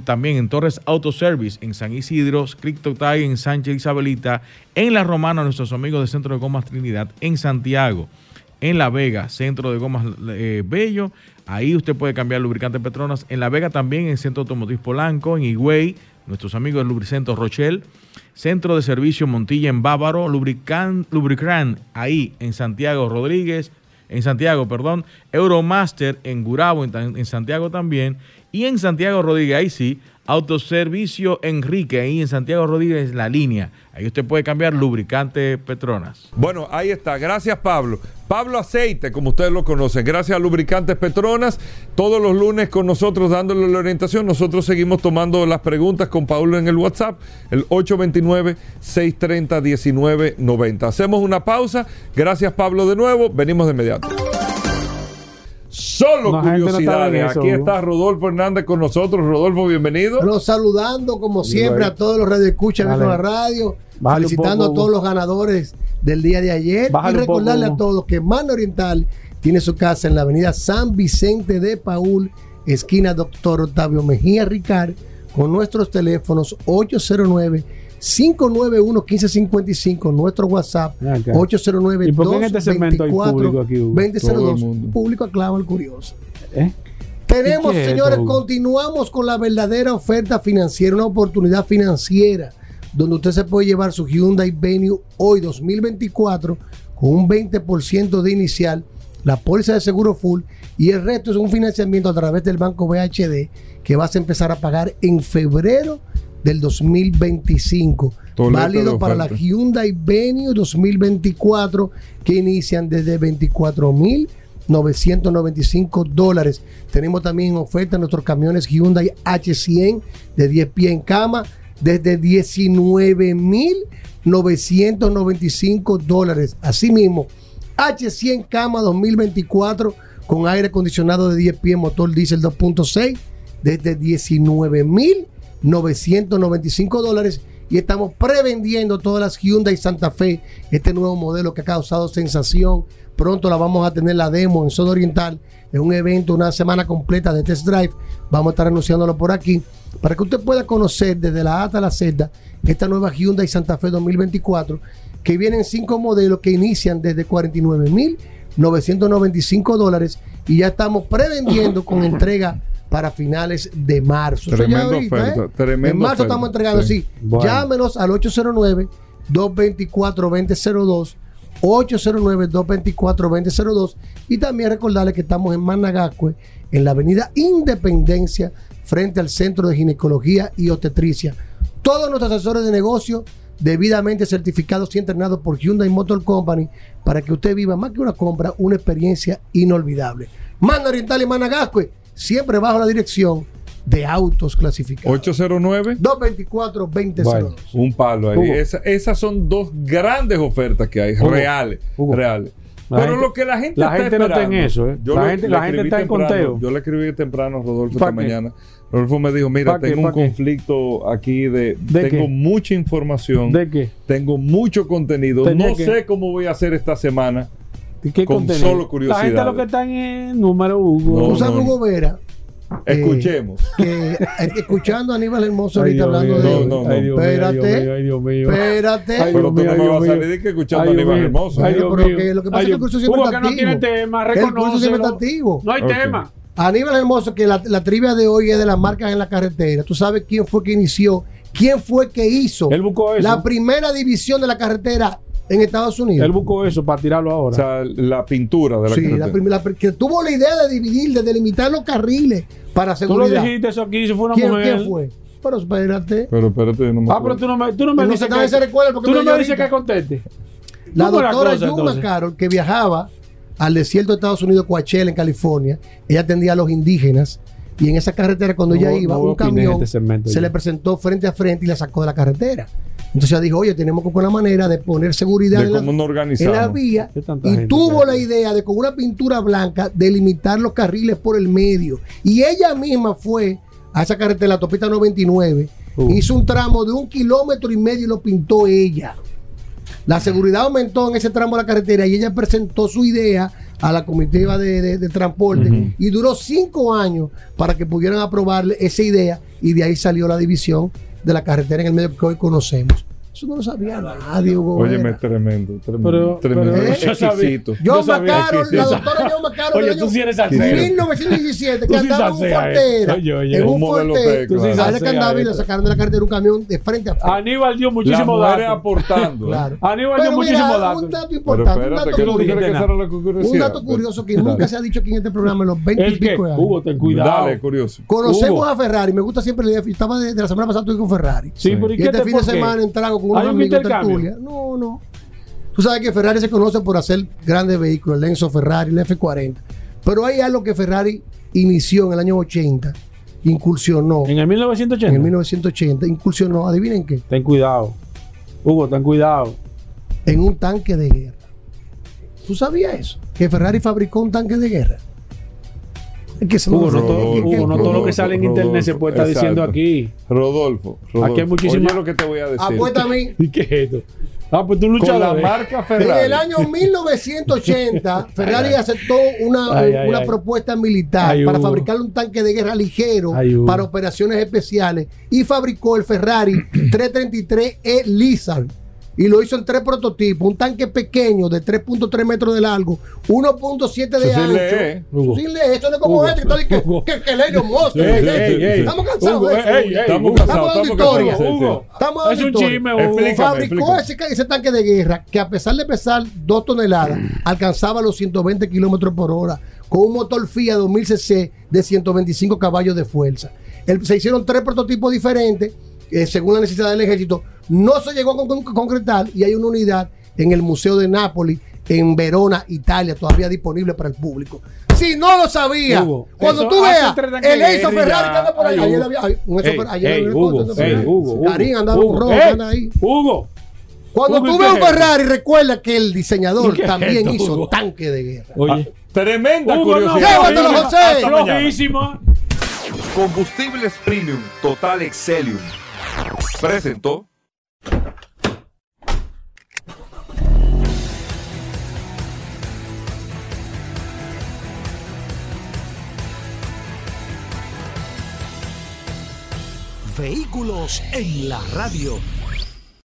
también en Torres Auto Service, en San Isidro, Criptotay, en Sánchez Isabelita, en La Romana, nuestros amigos de Centro de Gomas Trinidad, en Santiago, en La Vega, centro de gomas eh, Bello. Ahí usted puede cambiar lubricante Petronas. En La Vega también, en Centro Automotriz Polanco, en Higüey, nuestros amigos de Lubricentro Rochelle. Centro de Servicio Montilla en Bávaro, Lubrican, Lubricran ahí en Santiago Rodríguez, en Santiago, perdón, Euromaster en Gurabo, en, en Santiago también, y en Santiago Rodríguez, ahí sí, Autoservicio Enrique, ahí en Santiago Rodríguez, la línea. Ahí usted puede cambiar lubricante Petronas. Bueno, ahí está. Gracias, Pablo. Pablo Aceite, como ustedes lo conocen. Gracias a Lubricantes Petronas. Todos los lunes con nosotros dándole la orientación. Nosotros seguimos tomando las preguntas con Pablo en el WhatsApp, el 829-630-1990. Hacemos una pausa. Gracias, Pablo, de nuevo. Venimos de inmediato. Solo no curiosidades. eso, Aquí está Rodolfo Hernández con nosotros. Rodolfo, bienvenido. Bueno, saludando como siempre a todos los radioescuchas de la radio, Bájale felicitando poco, a todos los ganadores del día de ayer Bájale y poco, recordarle a todos que Mano Oriental tiene su casa en la avenida San Vicente de Paul, esquina Doctor Octavio Mejía Ricard, con nuestros teléfonos 809 591 1555, nuestro WhatsApp Ven acá. 809 ¿Y por qué en este segmento hay público aquí, Hugo? Todo el 2002 mundo. Público aclama el curioso. ¿Eh? Tenemos, ¿Y qué es señores, continuamos con la verdadera oferta financiera, una oportunidad financiera donde usted se puede llevar su Hyundai Venue hoy 2024 con un 20% de inicial, la póliza de seguro full y el resto es un financiamiento a través del banco BHD que vas a empezar a pagar en febrero del 2025. Toleta de válido para la. Hyundai Venue 2024 que inician desde 24 mil 995 dólares. Tenemos también en oferta nuestros camiones Hyundai H100 de 10 pies en cama desde 19 mil 995 dólares. Asimismo, H100 cama 2024 con aire acondicionado de 10 pies, motor diésel 2.6 desde 19 mil 995 dólares y estamos prevendiendo todas las Hyundai Santa Fe, este nuevo modelo que ha causado sensación. Pronto la vamos a tener la demo en Zona Oriental, en un evento, una semana completa de test drive. Vamos a estar anunciándolo por aquí para que usted pueda conocer desde la A hasta la Z esta nueva Hyundai Santa Fe 2024 que vienen cinco modelos que inician desde 49 mil 995 dólares y ya estamos prevendiendo con entrega para finales de marzo. Tremenda ahorita, oferta, ¿eh? tremenda en marzo oferta. estamos entregando, Sí. sí. Bueno. Llámenos al 809-224-2002. 809-224-2002 y también recordarles que estamos en Managascue, en la avenida Independencia, frente al Centro de Ginecología y Obstetricia. Todos nuestros asesores de negocio debidamente certificados y entrenados por Hyundai Motor Company para que usted viva más que una compra, una experiencia inolvidable. Mano Oriental y Managascue, siempre bajo la dirección de autos clasificados. 809 224 2002 Un palo ahí. Esa- esas son dos grandes ofertas que hay, Hugo. reales. Hugo. reales. La Pero gente- lo que la gente la está gente no está en esperando- eso, ¿eh? Yo La le- gente- le la gente está en conteo. Yo le escribí temprano a Rodolfo ¿Pa esta qué? mañana. Rodolfo me dijo, mira, tengo un conflicto aquí de... ¿De tengo mucha información. ¿De qué? Tengo mucho contenido. Tenía No sé cómo voy a hacer esta semana. ¿Qué con contenido? solo La curiosidad. gente lo que está en número Hugo. No, no, Hugo Vera, Escuchemos. que, eh, escuchando a Aníbal Hermoso ahorita Dios hablando mío, de. ay, Dios mío, ay, Dios mío, espérate, ay, Dios mío. espérate. Ay, Pero tú no vas a salir de que escuchando a Aníbal mío. Hermoso. Ay, Dios Pero mío. que lo que pasa Ay, es que el curso siempre Hugo, está que no tiene activo. tema, El curso siempre está activo. No hay Ok. tema. Aníbal Hermoso, que la, la trivia de hoy es de las marcas en la carretera. Tú sabes quién fue que inició, quién fue que hizo Él buscó eso. la primera división de la carretera en Estados Unidos. Él buscó eso para tirarlo O ahora. sea, la pintura de la Sí, la que tuvo la idea de dividir, de delimitar los carriles para Tú lo seguridad. dijiste eso aquí, eso fue una ¿Quién, mujer. quién fue? Pero espérate. Pero espérate, no me Ah, pero tú no me, tú no me dices que, se recuerda porque tú no me dices que conteste. La ¿Cómo es la doctora cosa, Yuma? Carol, que viajaba al desierto de Estados Unidos, Coachella, en California, ella atendía a los indígenas y en esa carretera cuando No ella iba, no un camión este se ya. le presentó frente a frente y la sacó de la carretera. Entonces ella dijo, oye, tenemos que buscar una manera de poner seguridad De en la, cómo nos en organizamos. la vía ¿Qué tanta y tuvo la idea de con una pintura blanca delimitar los carriles por el medio. Y ella misma fue a esa carretera, la autopista 99, Uh. hizo un tramo de un kilómetro y medio y lo pintó ella. La seguridad aumentó en ese tramo de la carretera y ella presentó su idea a la comitiva de, de- de transporte y duró cinco años para que pudieran aprobarle esa idea y de ahí salió la división de la carretera en el medio que hoy conocemos. Eso no lo sabía nadie, Hugo. Óyeme, tremendo, tremendo. Pero- tremendo. pero- yo sabía- exquisito. John Yo sabía Macaro, la doctora John Macaro Oye, tú sí eres salsero. 1917, Tú que andaba en un eh. Fortera. Oye, oye. En un Un modelo Fortera. Tú sí Sale que andaba y salseas le esto. sacaron de la cartera un camión de frente a frente. Aníbal dio mujeres datos. aportando. ¿eh? Claro. Aníbal dio Pero mira, datos. un dato Pero importante, un dato que tú curioso. que. Un dato curioso nunca se ha dicho aquí en este programa en los 20 y pico de años. Hugo, ten cuidado. Dale, curioso. Conocemos a Ferrari, me gusta siempre la idea. Estaba de, la semana pasada estuve con Ferrari. Sí, pero ¿y qué este te fin de semana en trago con ¿Hay un amigos tertulia. No, no. Tú sabes que Ferrari se conoce por hacer grandes vehículos, el Enzo Ferrari, el F40. Pero hay algo que Ferrari inició en el año 80, incursionó. En el 1980. En el 1980, incursionó, adivinen qué, Ten cuidado. Hugo, ten cuidado. en un tanque de guerra. ¿Tú sabías eso? Que Ferrari fabricó un tanque de guerra. Es que eso Hugo, no, todo, es que- Hugo, no todo lo que sale en internet se puede estar Exacto. diciendo aquí. Rodolfo, Rodolfo. Aquí hay Oye lo que te voy a decir. Apuesta a mí. ¿Y qué es esto? Ah, pues tú Con luchador. la ¿eh? marca En Ferrari. el año 1980, Ferrari aceptó una, Ay, ay, una ay. propuesta militar Ay, para fabricar un tanque de guerra ligero para operaciones especiales y fabricó el Ferrari 333E Lizard. Y lo hizo en tres prototipos: un tanque pequeño de 3.3 metros de largo, 1.7 de Eso sí ancho. lee, Hugo. Sí, lee, esto no es como este que está diciendo Hugo. que. Estamos cansados de eso. ey, ey, Estamos cansados, Estamos dando Es un historia. chisme, Hugo. Fabricó ese, ese tanque de guerra que a pesar de pesar 2 toneladas, alcanzaba los 120 kilómetros por hora con un motor Fiat 2000 cc de 125 caballos de fuerza. El- se hicieron tres prototipos diferentes eh, según la necesidad del ejército. No se llegó a con- con- concretar y hay una unidad en el Museo de Nápoles, en Verona, Italia, todavía disponible para el público. Si no lo sabía, Hugo, cuando tú hace veas el Enzo Ferrari que anda por ahí, Ay, ayer Hugo. había- ay, un Enzo ayer había Hugo, Ferrari. Hugo, Hugo. Karim andaba un rojo, anda ahí. Hugo. Cuando tú ¿y ves un? Ferrari, recuerda que el diseñador ¿Y qué es también esto, hizo Hugo? tanque de guerra. Oye. Tremenda Hugo, no, curiosidad. Llévatelo. José. Mañana. Flojísima. Combustibles Premium Total Excelium presentó Vehículos en la radio.